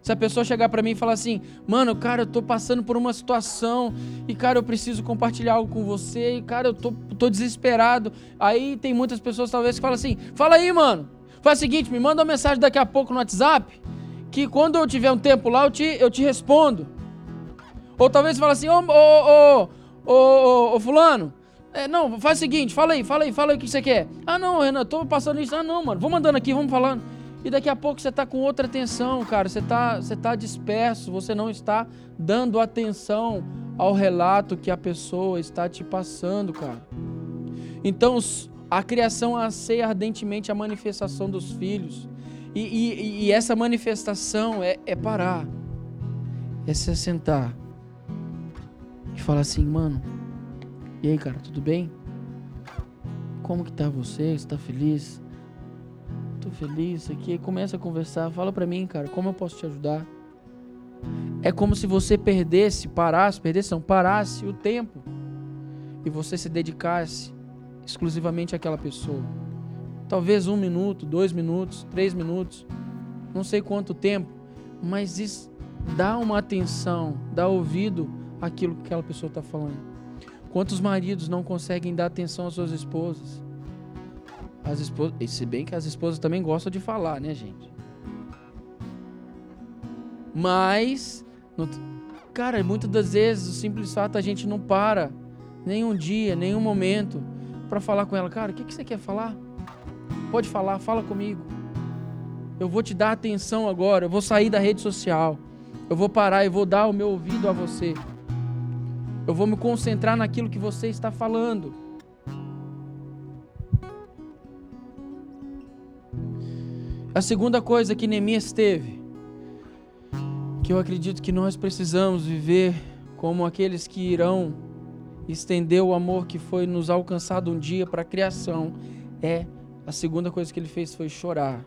Se a pessoa chegar para mim e falar assim, mano, cara, eu tô passando por uma situação e, cara, eu preciso compartilhar algo com você e, cara, eu tô, tô desesperado. Aí tem muitas pessoas talvez que falam assim, fala aí, mano. Faz o seguinte, me manda uma mensagem daqui a pouco no WhatsApp, que quando eu tiver um tempo lá, eu te, eu te respondo. Ou talvez fala assim, ô, ô, ô, ô, fulano, é, não, faz o seguinte, fala aí, fala aí, fala aí o que você quer. Ah, não, Renan, tô passando isso. Ah, não, mano, vou mandando aqui, vamos falando. E daqui a pouco você está com outra atenção, cara. Você está você tá disperso, você não está dando atenção ao relato que a pessoa está te passando, cara. Então, a criação anseia ardentemente a manifestação dos filhos. E, e, e essa manifestação é, é parar, é se assentar e falar assim, mano, e aí, cara, tudo bem? Como que tá você? Você tá feliz? tô feliz aqui. Começa a conversar, fala para mim, cara, como eu posso te ajudar? É como se você perdesse, parasse, perdesse não, parasse o tempo e você se dedicasse exclusivamente àquela pessoa. Talvez um minuto, dois minutos, três minutos, não sei quanto tempo, mas isso dá uma atenção, dá ouvido àquilo que aquela pessoa está falando. Quantos maridos não conseguem dar atenção às suas esposas? As esposas, e se bem que as esposas também gostam de falar, né, gente? Mas, no, cara, muitas das vezes o simples fato a gente não para nenhum dia, nenhum momento para falar com ela, cara, o que, que você quer falar? Pode falar, fala comigo. Eu vou te dar atenção agora, eu vou sair da rede social. Eu vou parar e vou dar o meu ouvido a você. Eu vou me concentrar naquilo que você está falando. A segunda coisa que Neemias teve, que eu acredito que nós precisamos viver como aqueles que irão estender o amor que foi nos alcançado um dia para a criação, é a segunda coisa que ele fez foi chorar.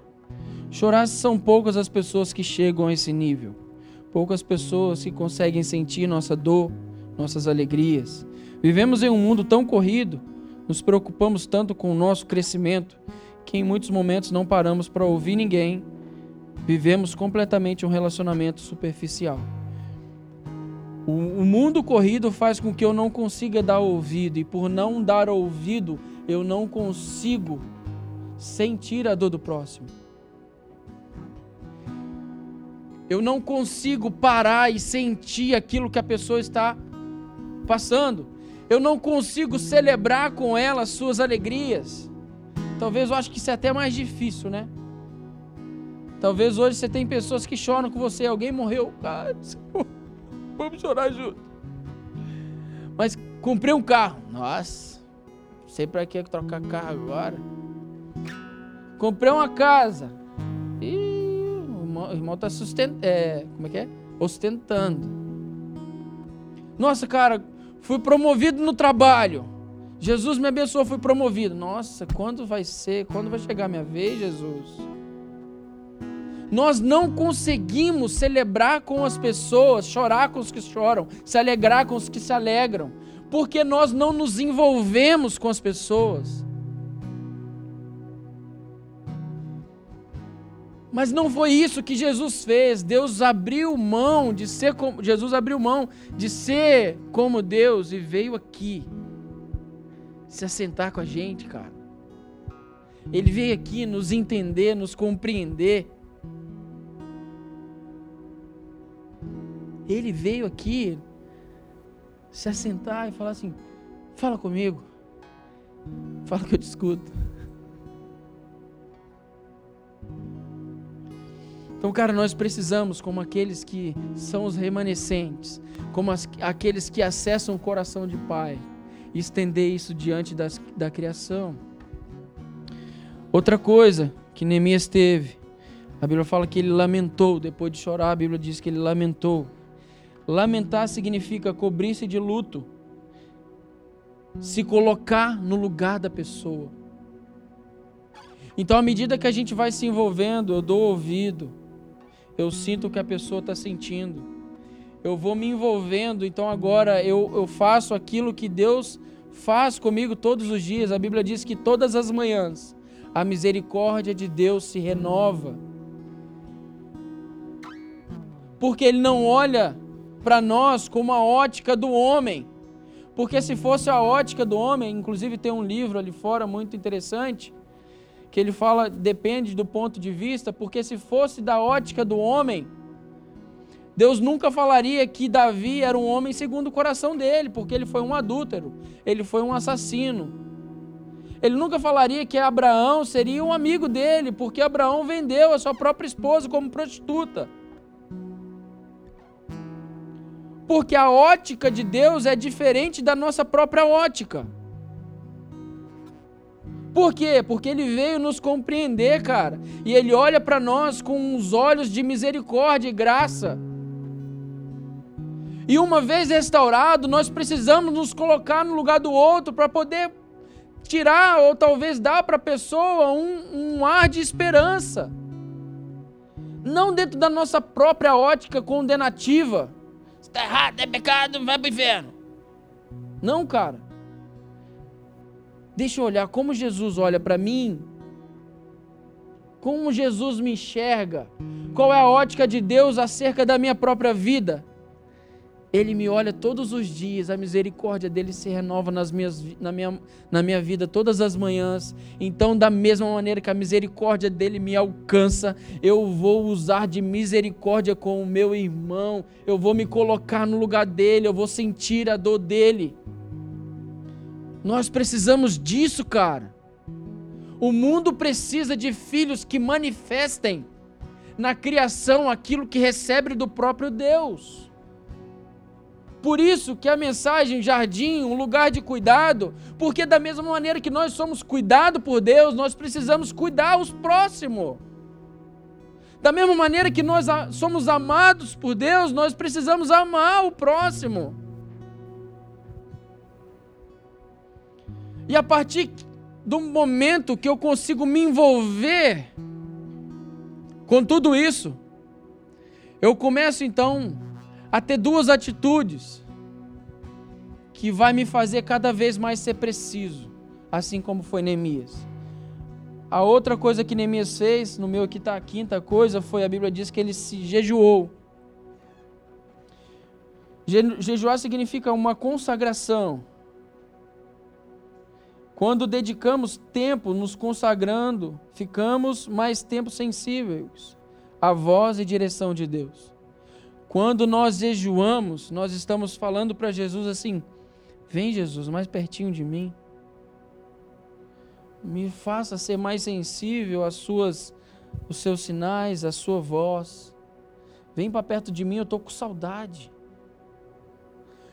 Chorar são poucas as pessoas que chegam a esse nível. Poucas pessoas que conseguem sentir nossa dor, nossas alegrias. Vivemos em um mundo tão corrido, nos preocupamos tanto com o nosso crescimento que em muitos momentos não paramos para ouvir ninguém, vivemos completamente um relacionamento superficial. O, o mundo corrido faz com que eu não consiga dar ouvido, e por não dar ouvido, eu não consigo sentir a dor do próximo. Eu não consigo parar e sentir aquilo que a pessoa está passando. Eu não consigo celebrar com ela as suas alegrias. Talvez eu acho que isso é até mais difícil, né? Talvez hoje você tem pessoas que choram com você, alguém morreu. Ah, vamos chorar junto. Mas comprei um carro. Nossa, sei para que trocar carro agora. Comprei uma casa. E o irmão está sustentando. É, como é que é? Ostentando. Nossa, cara, fui promovido no trabalho. Jesus me abençoou, fui promovido. Nossa, quando vai ser? Quando vai chegar a minha vez, Jesus? Nós não conseguimos celebrar com as pessoas, chorar com os que choram, se alegrar com os que se alegram, porque nós não nos envolvemos com as pessoas. Mas não foi isso que Jesus fez. Deus abriu mão de ser como Jesus abriu mão de ser como Deus e veio aqui se assentar com a gente, cara. Ele veio aqui nos entender, nos compreender. Ele veio aqui se assentar e falar assim: fala comigo, fala que eu te escuto. Então, cara, nós precisamos, como aqueles que são os remanescentes, como as, aqueles que acessam o coração de Pai, estender isso diante das, da criação. Outra coisa que Neemias teve, a Bíblia fala que ele lamentou, depois de chorar, a Bíblia diz que ele lamentou. Lamentar significa cobrir-se de luto, se colocar no lugar da pessoa. Então, à medida que a gente vai se envolvendo, eu dou ouvido, eu sinto o que a pessoa está sentindo, eu vou me envolvendo, então agora eu, eu faço aquilo que Deus faz comigo todos os dias. A Bíblia diz que todas as manhãs a misericórdia de Deus se renova. Porque Ele não olha para nós como a ótica do homem. Porque se fosse a ótica do homem, inclusive tem um livro ali fora muito interessante, que ele fala depende do ponto de vista, porque se fosse da ótica do homem, Deus nunca falaria que Davi era um homem segundo o coração dele, porque ele foi um adúltero, ele foi um assassino. Ele nunca falaria que Abraão seria um amigo dele, porque Abraão vendeu a sua própria esposa como prostituta. Porque a ótica de Deus é diferente da nossa própria ótica. Por quê? Porque ele veio nos compreender, cara. E ele olha para nós com os olhos de misericórdia e graça. E uma vez restaurado, nós precisamos nos colocar no lugar do outro para poder tirar ou talvez dar para a pessoa um, um ar de esperança. Não dentro da nossa própria ótica condenativa. Está errado, é pecado, vai para o inferno. Não, cara. Deixa eu olhar como Jesus olha para mim. Como Jesus me enxerga. Qual é a ótica de Deus acerca da minha própria vida? Ele me olha todos os dias, a misericórdia dele se renova nas minhas, na, minha, na minha vida todas as manhãs. Então, da mesma maneira que a misericórdia dele me alcança, eu vou usar de misericórdia com o meu irmão, eu vou me colocar no lugar dele, eu vou sentir a dor dele. Nós precisamos disso, cara. O mundo precisa de filhos que manifestem na criação aquilo que recebe do próprio Deus. Por isso que a mensagem jardim, um lugar de cuidado, porque da mesma maneira que nós somos cuidados por Deus, nós precisamos cuidar os próximos. Da mesma maneira que nós somos amados por Deus, nós precisamos amar o próximo. E a partir do momento que eu consigo me envolver com tudo isso, eu começo então a ter duas atitudes que vai me fazer cada vez mais ser preciso, assim como foi Neemias. A outra coisa que Neemias fez, no meu aqui está a quinta coisa, foi a Bíblia diz que ele se jejuou. jejuar significa uma consagração. Quando dedicamos tempo nos consagrando, ficamos mais tempo sensíveis à voz e direção de Deus. Quando nós jejuamos, nós estamos falando para Jesus assim: Vem, Jesus, mais pertinho de mim. Me faça ser mais sensível às suas, os seus sinais, à sua voz. Vem para perto de mim, eu estou com saudade.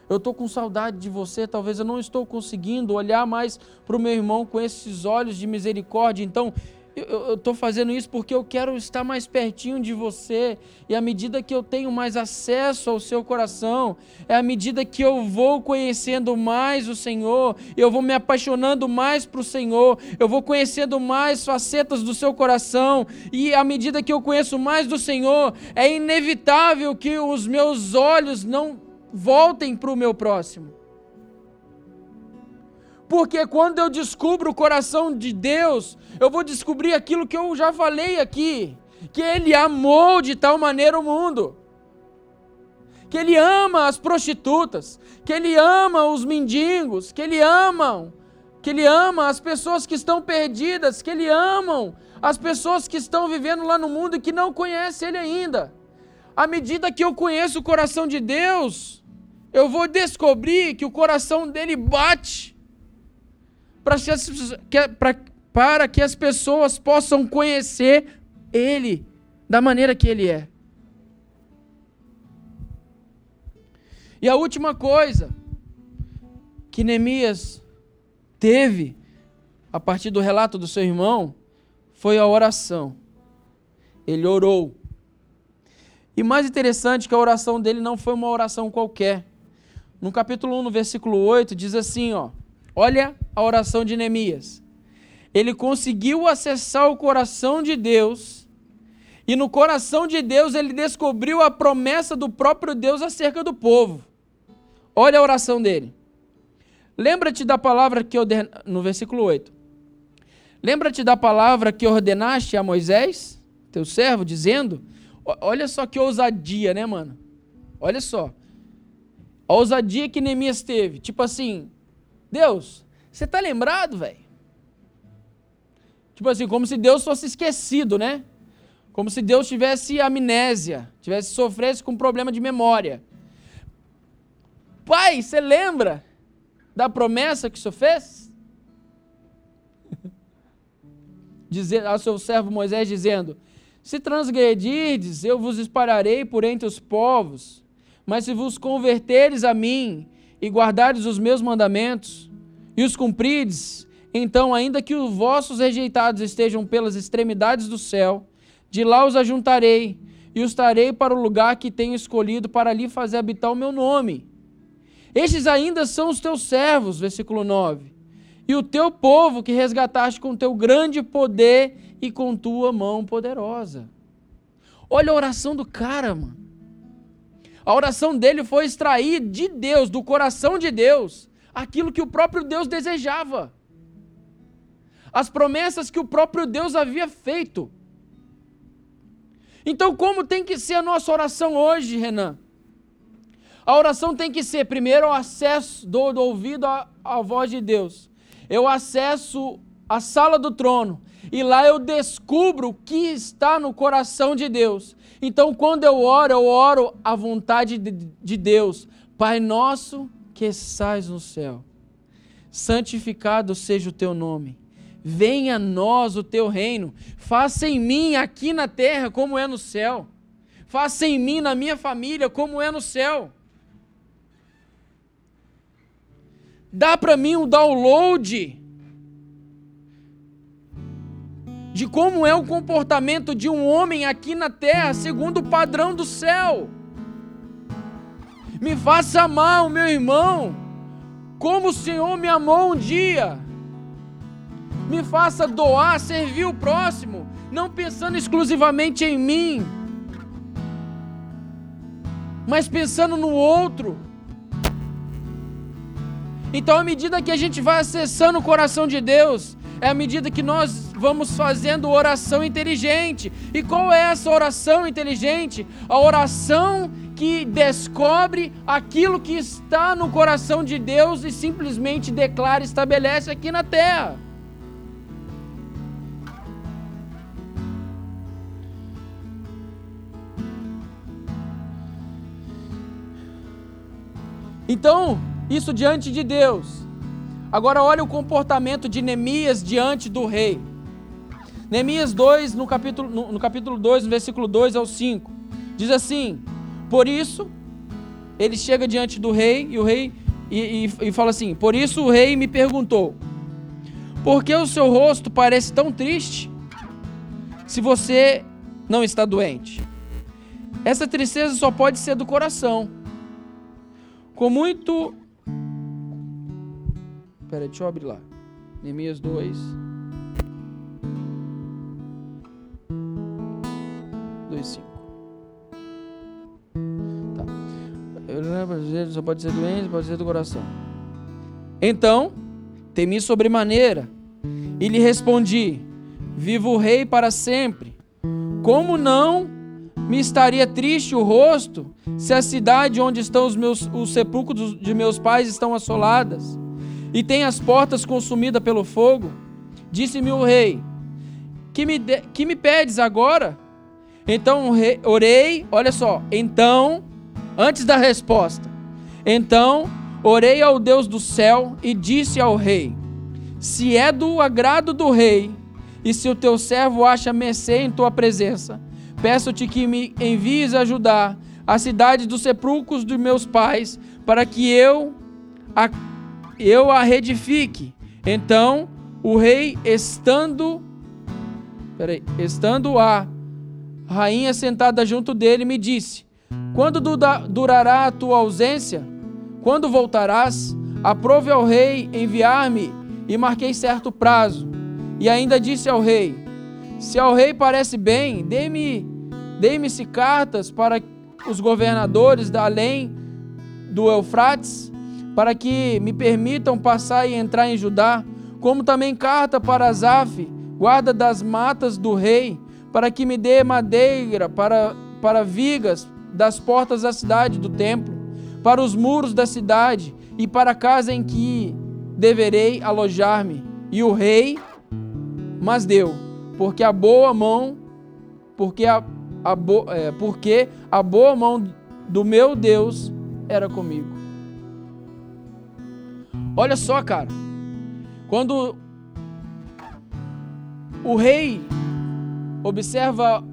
Eu estou com saudade de você, talvez eu não estou conseguindo olhar mais para o meu irmão com esses olhos de misericórdia. Então, eu estou fazendo isso porque eu quero estar mais pertinho de você. E à medida que eu tenho mais acesso ao seu coração, é à medida que eu vou conhecendo mais o Senhor, eu vou me apaixonando mais para o Senhor, eu vou conhecendo mais facetas do seu coração. E à medida que eu conheço mais do Senhor, é inevitável que os meus olhos não voltem para o meu próximo. Porque quando eu descubro o coração de Deus, eu vou descobrir aquilo que eu já falei aqui: que Ele amou de tal maneira o mundo, que Ele ama as prostitutas, que Ele ama os mendigos, que Ele ama, que Ele ama as pessoas que estão perdidas, que Ele ama as pessoas que estão vivendo lá no mundo e que não conhecem Ele ainda. À medida que eu conheço o coração de Deus, eu vou descobrir que o coração dele bate para que, as pessoas possam conhecer Ele da maneira que Ele é. E a última coisa que Neemias teve, a partir do relato do seu irmão, foi a oração. Ele orou. E mais interessante que a oração dele não foi uma oração qualquer. No capítulo 1, no versículo 8, diz assim, ó: Olha a oração de Neemias. Ele conseguiu acessar o coração de Deus, e no coração de Deus ele descobriu a promessa do próprio Deus acerca do povo. Olha a oração dele. Lembra-te da palavra que orden... no versículo 8. Lembra-te da palavra que ordenaste a Moisés, teu servo, dizendo: Olha só que ousadia, né, mano? Olha só. A ousadia que Neemias teve. Tipo assim, Deus, você tá lembrado, velho? Tipo assim, como se Deus fosse esquecido, né? Como se Deus tivesse amnésia, tivesse sofresse com problema de memória. Pai, você lembra da promessa que o senhor fez? Dizer ao seu servo Moisés dizendo: Se transgredirdes, eu vos espalharei por entre os povos, mas se vos converteres a mim e guardardes os meus mandamentos e os cumprides, então, ainda que os vossos rejeitados estejam pelas extremidades do céu, de lá os ajuntarei e os trarei para o lugar que tenho escolhido para ali fazer habitar o meu nome. Estes ainda são os teus servos, versículo 9, e o teu povo que resgataste com teu grande poder e com tua mão poderosa. Olha a oração do cara, mano. A oração dele foi extrair de Deus, do coração de Deus, aquilo que o próprio Deus desejava. As promessas que o próprio Deus havia feito. Então, como tem que ser a nossa oração hoje, Renan? A oração tem que ser, primeiro, o acesso do, do ouvido à, à voz de Deus. Eu acesso a sala do trono e lá eu descubro o que está no coração de Deus. Então, quando eu oro, eu oro a vontade de, de Deus. Pai nosso que estás no céu, santificado seja o teu nome. Venha a nós o teu reino. Faça em mim aqui na terra como é no céu. Faça em mim, na minha família, como é no céu. dá para mim um download de como é o comportamento de um homem aqui na terra, segundo o padrão do céu. Me faça amar o meu irmão, como o Senhor me amou um dia. Me faça doar, servir o próximo, não pensando exclusivamente em mim, mas pensando no outro. Então, à medida que a gente vai acessando o coração de Deus, é à medida que nós vamos fazendo oração inteligente. E qual é essa oração inteligente? A oração que descobre aquilo que está no coração de Deus e simplesmente declara e estabelece aqui na terra. Então, isso diante de Deus. Agora olha o comportamento de Neemias diante do rei. Neemias 2, no capítulo, no, no capítulo 2, no versículo 2 ao 5, diz assim: Por isso, ele chega diante do rei e o rei e, e, e fala assim: Por isso o rei me perguntou: Por que o seu rosto parece tão triste? Se você não está doente. Essa tristeza só pode ser do coração. Com muito Pera deixa eu abrir lá. Neemias 2. 2, 5. Tá. Eu só pode ser doente, pode ser do coração. Então, temi sobremaneira e lhe respondi: Vivo o rei para sempre. Como não me estaria triste o rosto se a cidade onde estão os meus os sepulcros de meus pais estão assoladas? E tem as portas consumidas pelo fogo? Disse-me o rei: que me, de, que me pedes agora? Então rei, orei, olha só, então, antes da resposta, então orei ao Deus do céu e disse ao rei: Se é do agrado do rei, e se o teu servo acha mercê em tua presença, peço-te que me envies ajudar a cidade dos sepulcros dos meus pais, para que eu a eu a reedifique. Então o rei, estando, peraí, estando a A rainha sentada junto dele me disse: Quando durará a tua ausência? Quando voltarás? Aprove ao rei enviar-me e marquei certo prazo. E ainda disse ao rei: Se ao rei parece bem, dê-me dê-me-se cartas para os governadores da além do Eufrates, para que me permitam passar e entrar em Judá, como também carta para Azaf, guarda das matas do rei, para que me dê madeira para, para vigas das portas da cidade do templo, para os muros da cidade e para a casa em que deverei alojar-me. E o rei mas deu, porque a boa mão, porque a, a bo, é, porque a boa mão do meu Deus era comigo. Olha só, cara. Quando o rei observa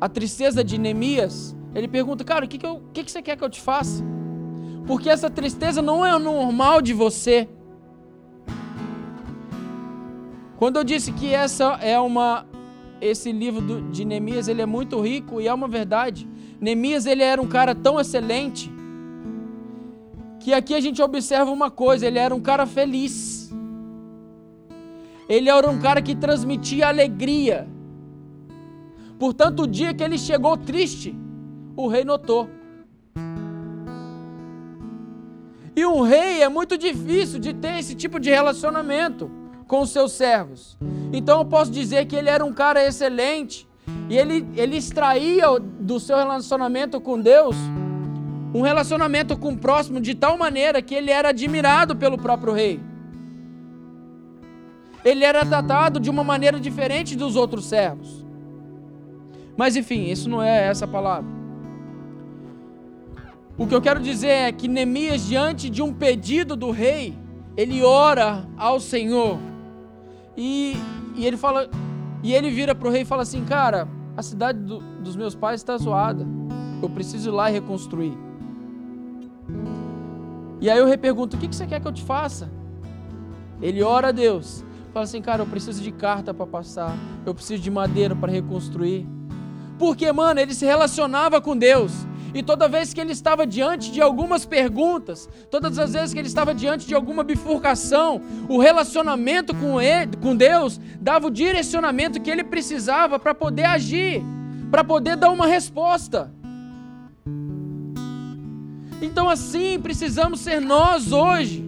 a tristeza de Neemias, ele pergunta, cara, o que, que, eu, que, que você quer que eu te faça? Porque essa tristeza não é normal de você. Quando eu disse que essa é uma esse livro de Neemias, ele é muito rico e é uma verdade. Neemias ele era um cara tão excelente que aqui a gente observa uma coisa, ele era um cara feliz. Ele era um cara que transmitia alegria. Portanto, o dia que ele chegou triste, o rei notou. E um rei é muito difícil de ter esse tipo de relacionamento com os seus servos. Então eu posso dizer que ele era um cara excelente e ele, ele extraía do seu relacionamento com Deus um relacionamento com o próximo de tal maneira que ele era admirado pelo próprio rei. Ele era tratado de uma maneira diferente dos outros servos. Mas enfim, isso não é essa palavra. O que eu quero dizer é que Neemias, diante de um pedido do rei, ele ora ao Senhor e, e ele fala, e ele vira para o rei e fala assim, cara, a cidade do, dos meus pais está zoada. Eu preciso ir lá e reconstruir. E aí eu repergunto, o que, que você quer que eu te faça? Ele ora a Deus. Fala assim, cara, eu preciso de carta para passar. Eu preciso de madeira para reconstruir. Porque, mano, ele se relacionava com Deus. E toda vez que ele estava diante de algumas perguntas, todas as vezes que ele estava diante de alguma bifurcação, o relacionamento com, ele, com Deus dava o direcionamento que ele precisava para poder agir, para poder dar uma resposta. Então, assim, precisamos ser nós hoje.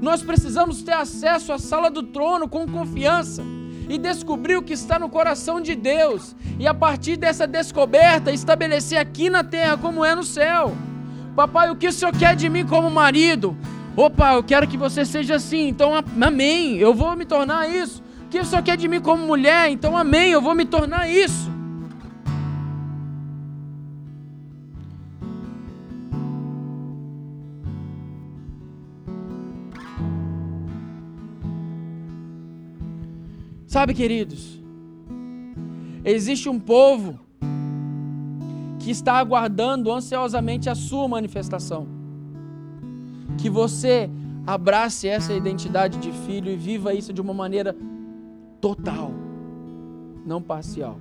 Nós precisamos ter acesso à sala do trono com confiança e descobrir o que está no coração de Deus, e a partir dessa descoberta, estabelecer aqui na terra como é no céu. Papai, o que o Senhor quer de mim como marido? Opa, eu quero que você seja assim, então amém, eu vou me tornar isso. O que o Senhor quer de mim como mulher? Então amém, eu vou me tornar isso. Sabe, queridos, existe um povo que está aguardando ansiosamente a sua manifestação. Que você abrace essa identidade de filho e viva isso de uma maneira total, não parcial.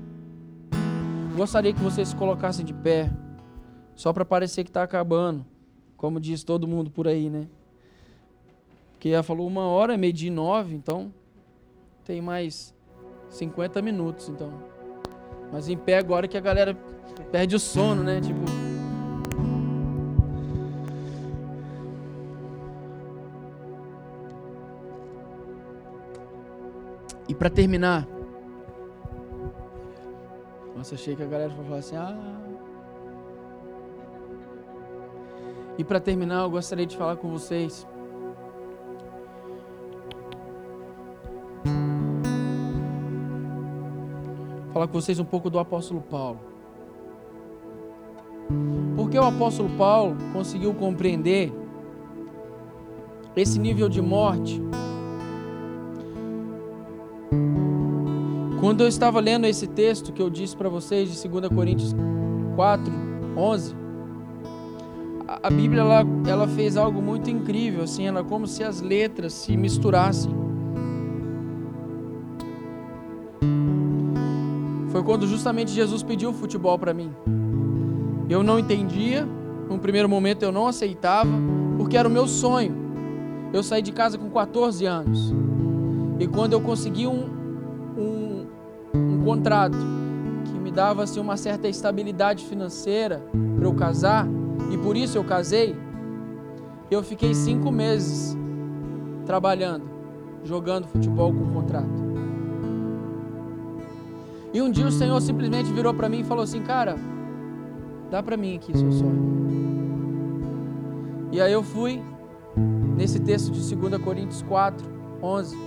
Gostaria que vocês se colocassem de pé, só para parecer que está acabando, como diz todo mundo por aí, né? Porque ela falou uma hora, é meio dia nove, então tem mais 50 minutos, então. Mas em pé agora que a galera perde o sono, né? Tipo. E para terminar, nossa, achei que a galera vai falar assim: "Ah". E para terminar, eu gostaria de falar com vocês falar com vocês um pouco do apóstolo Paulo. Porque o apóstolo Paulo conseguiu compreender esse nível de morte. Quando eu estava lendo esse texto que eu disse para vocês de 2 Coríntios 4, 11, a Bíblia ela, ela fez algo muito incrível, assim, ela como se as letras se misturassem. Foi quando justamente Jesus pediu o futebol para mim. Eu não entendia, num primeiro momento eu não aceitava, porque era o meu sonho. Eu saí de casa com 14 anos. E quando eu consegui um, um, um contrato que me dava assim, uma certa estabilidade financeira para eu casar, e por isso eu casei, eu fiquei cinco meses trabalhando, jogando futebol com contrato. E um dia o Senhor simplesmente virou para mim e falou assim: Cara, dá para mim aqui seu sonho. E aí eu fui nesse texto de 2 Coríntios 4, 11,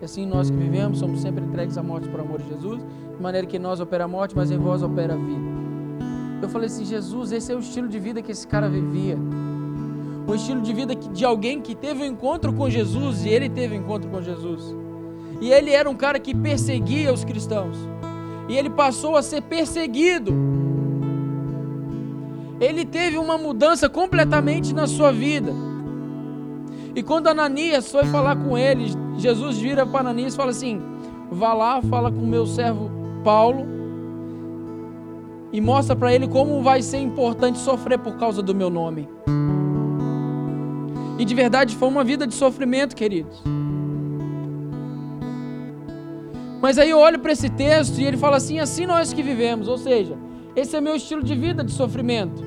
que assim nós que vivemos somos sempre entregues à morte por amor de Jesus, de maneira que em nós opera a morte, mas em vós opera a vida. Eu falei assim: Jesus, esse é o estilo de vida que esse cara vivia. O estilo de vida de alguém que teve um encontro com Jesus e ele teve um encontro com Jesus. E ele era um cara que perseguia os cristãos. E ele passou a ser perseguido. Ele teve uma mudança completamente na sua vida. E quando Ananias foi falar com ele, Jesus vira para Ananias e fala assim: Vá lá, fala com meu servo Paulo e mostra para ele como vai ser importante sofrer por causa do meu nome. E de verdade foi uma vida de sofrimento, queridos. Mas aí eu olho para esse texto e ele fala assim: assim nós que vivemos, ou seja, esse é meu estilo de vida de sofrimento.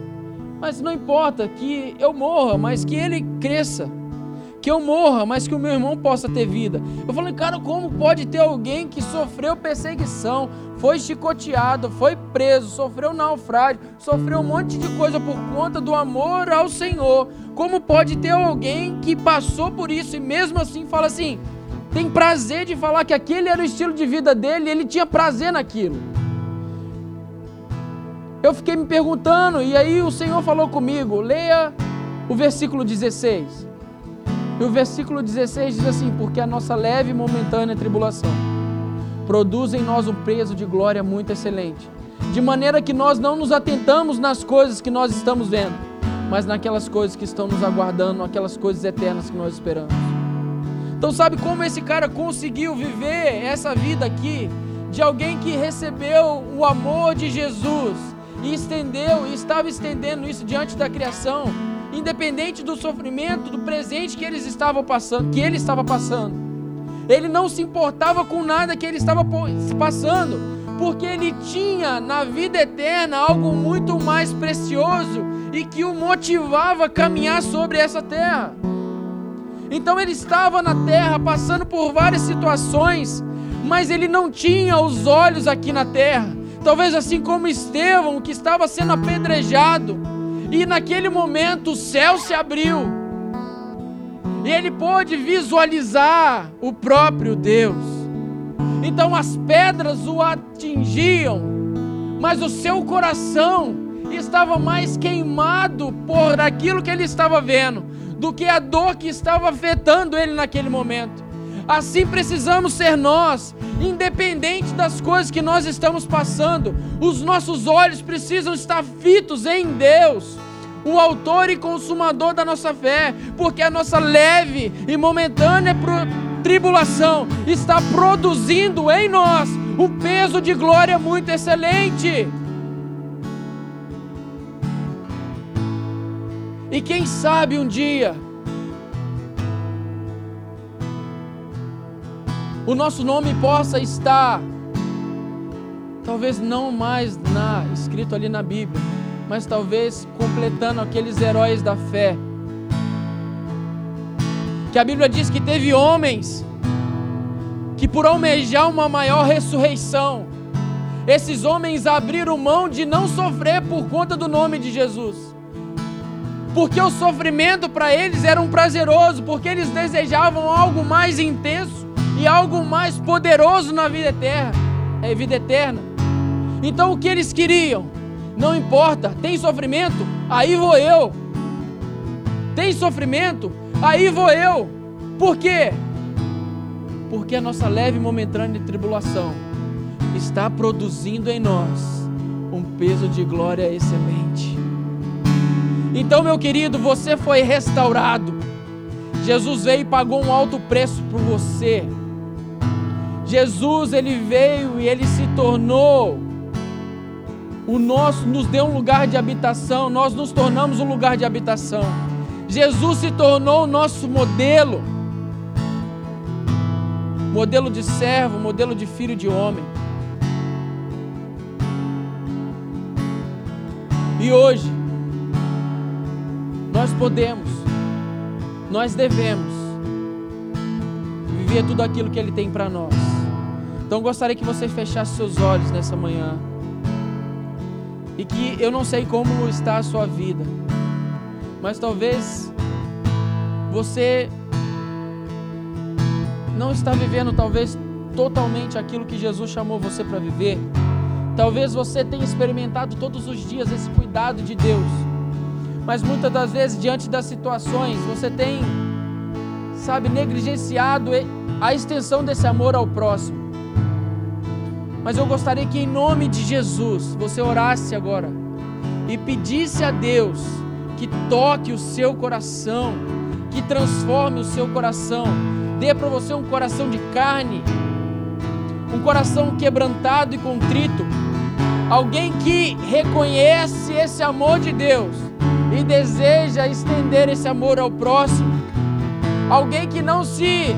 Mas não importa que eu morra, mas que ele cresça. Que eu morra, mas que o meu irmão possa ter vida. Eu falei, cara, como pode ter alguém que sofreu perseguição, foi chicoteado, foi preso, sofreu naufrágio, sofreu um monte de coisa por conta do amor ao Senhor? Como pode ter alguém que passou por isso e mesmo assim fala assim, tem prazer de falar que aquele era o estilo de vida dele ele tinha prazer naquilo. Eu fiquei me perguntando, e aí o Senhor falou comigo: leia o versículo 16. E o versículo 16 diz assim: Porque a nossa leve e momentânea tribulação produz em nós um peso de glória muito excelente, de maneira que nós não nos atentamos nas coisas que nós estamos vendo, mas naquelas coisas que estão nos aguardando, aquelas coisas eternas que nós esperamos. Então, sabe como esse cara conseguiu viver essa vida aqui? De alguém que recebeu o amor de Jesus e estendeu, e estava estendendo isso diante da criação, independente do sofrimento, do presente que eles estavam passando, que ele estava passando. Ele não se importava com nada que ele estava passando, porque ele tinha na vida eterna algo muito mais precioso e que o motivava a caminhar sobre essa terra. Então ele estava na terra passando por várias situações, mas ele não tinha os olhos aqui na terra. Talvez assim como Estevão, que estava sendo apedrejado, e naquele momento o céu se abriu, e ele pôde visualizar o próprio Deus. Então as pedras o atingiam, mas o seu coração estava mais queimado por aquilo que ele estava vendo do que a dor que estava afetando ele naquele momento. Assim precisamos ser nós, independente das coisas que nós estamos passando, os nossos olhos precisam estar fitos em Deus, o Autor e Consumador da nossa fé, porque a nossa leve e momentânea tribulação está produzindo em nós um peso de glória muito excelente. E quem sabe um dia o nosso nome possa estar talvez não mais na escrito ali na Bíblia, mas talvez completando aqueles heróis da fé. Que a Bíblia diz que teve homens que por almejar uma maior ressurreição, esses homens abriram mão de não sofrer por conta do nome de Jesus porque o sofrimento para eles era um prazeroso, porque eles desejavam algo mais intenso e algo mais poderoso na vida eterna, é vida eterna. Então o que eles queriam? Não importa, tem sofrimento? Aí vou eu. Tem sofrimento? Aí vou eu. Por quê? Porque a nossa leve momentânea tribulação está produzindo em nós um peso de glória excelente. Então, meu querido, você foi restaurado. Jesus veio e pagou um alto preço por você. Jesus, ele veio e ele se tornou o nosso, nos deu um lugar de habitação, nós nos tornamos um lugar de habitação. Jesus se tornou o nosso modelo. Modelo de servo, modelo de filho de homem. E hoje, nós podemos, nós devemos viver tudo aquilo que Ele tem para nós. Então gostaria que você fechasse seus olhos nessa manhã. E que eu não sei como está a sua vida, mas talvez você não está vivendo talvez totalmente aquilo que Jesus chamou você para viver. Talvez você tenha experimentado todos os dias esse cuidado de Deus, mas muitas das vezes, diante das situações, você tem, sabe, negligenciado a extensão desse amor ao próximo. Mas eu gostaria que, em nome de Jesus, você orasse agora e pedisse a Deus que toque o seu coração, que transforme o seu coração, dê para você um coração de carne, um coração quebrantado e contrito. Alguém que reconhece esse amor de Deus e deseja estender esse amor ao próximo, alguém que não se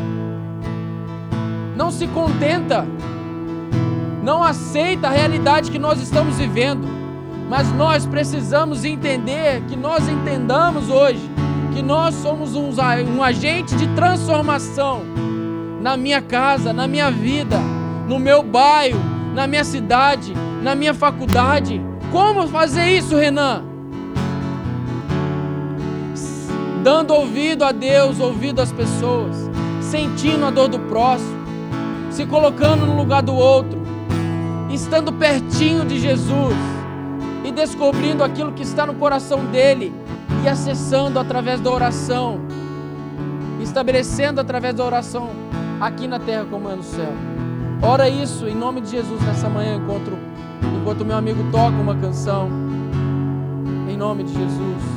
não se contenta, não aceita a realidade que nós estamos vivendo, mas nós precisamos entender que nós entendamos hoje que nós somos um, um agente de transformação na minha casa, na minha vida, no meu bairro, na minha cidade, na minha faculdade. Como fazer isso, Renan? Dando ouvido a Deus, ouvido às pessoas, sentindo a dor do próximo, se colocando no lugar do outro, estando pertinho de Jesus e descobrindo aquilo que está no coração dele e acessando através da oração, estabelecendo através da oração aqui na terra como é no céu. Ora isso em nome de Jesus nessa manhã enquanto enquanto meu amigo toca uma canção. Em nome de Jesus.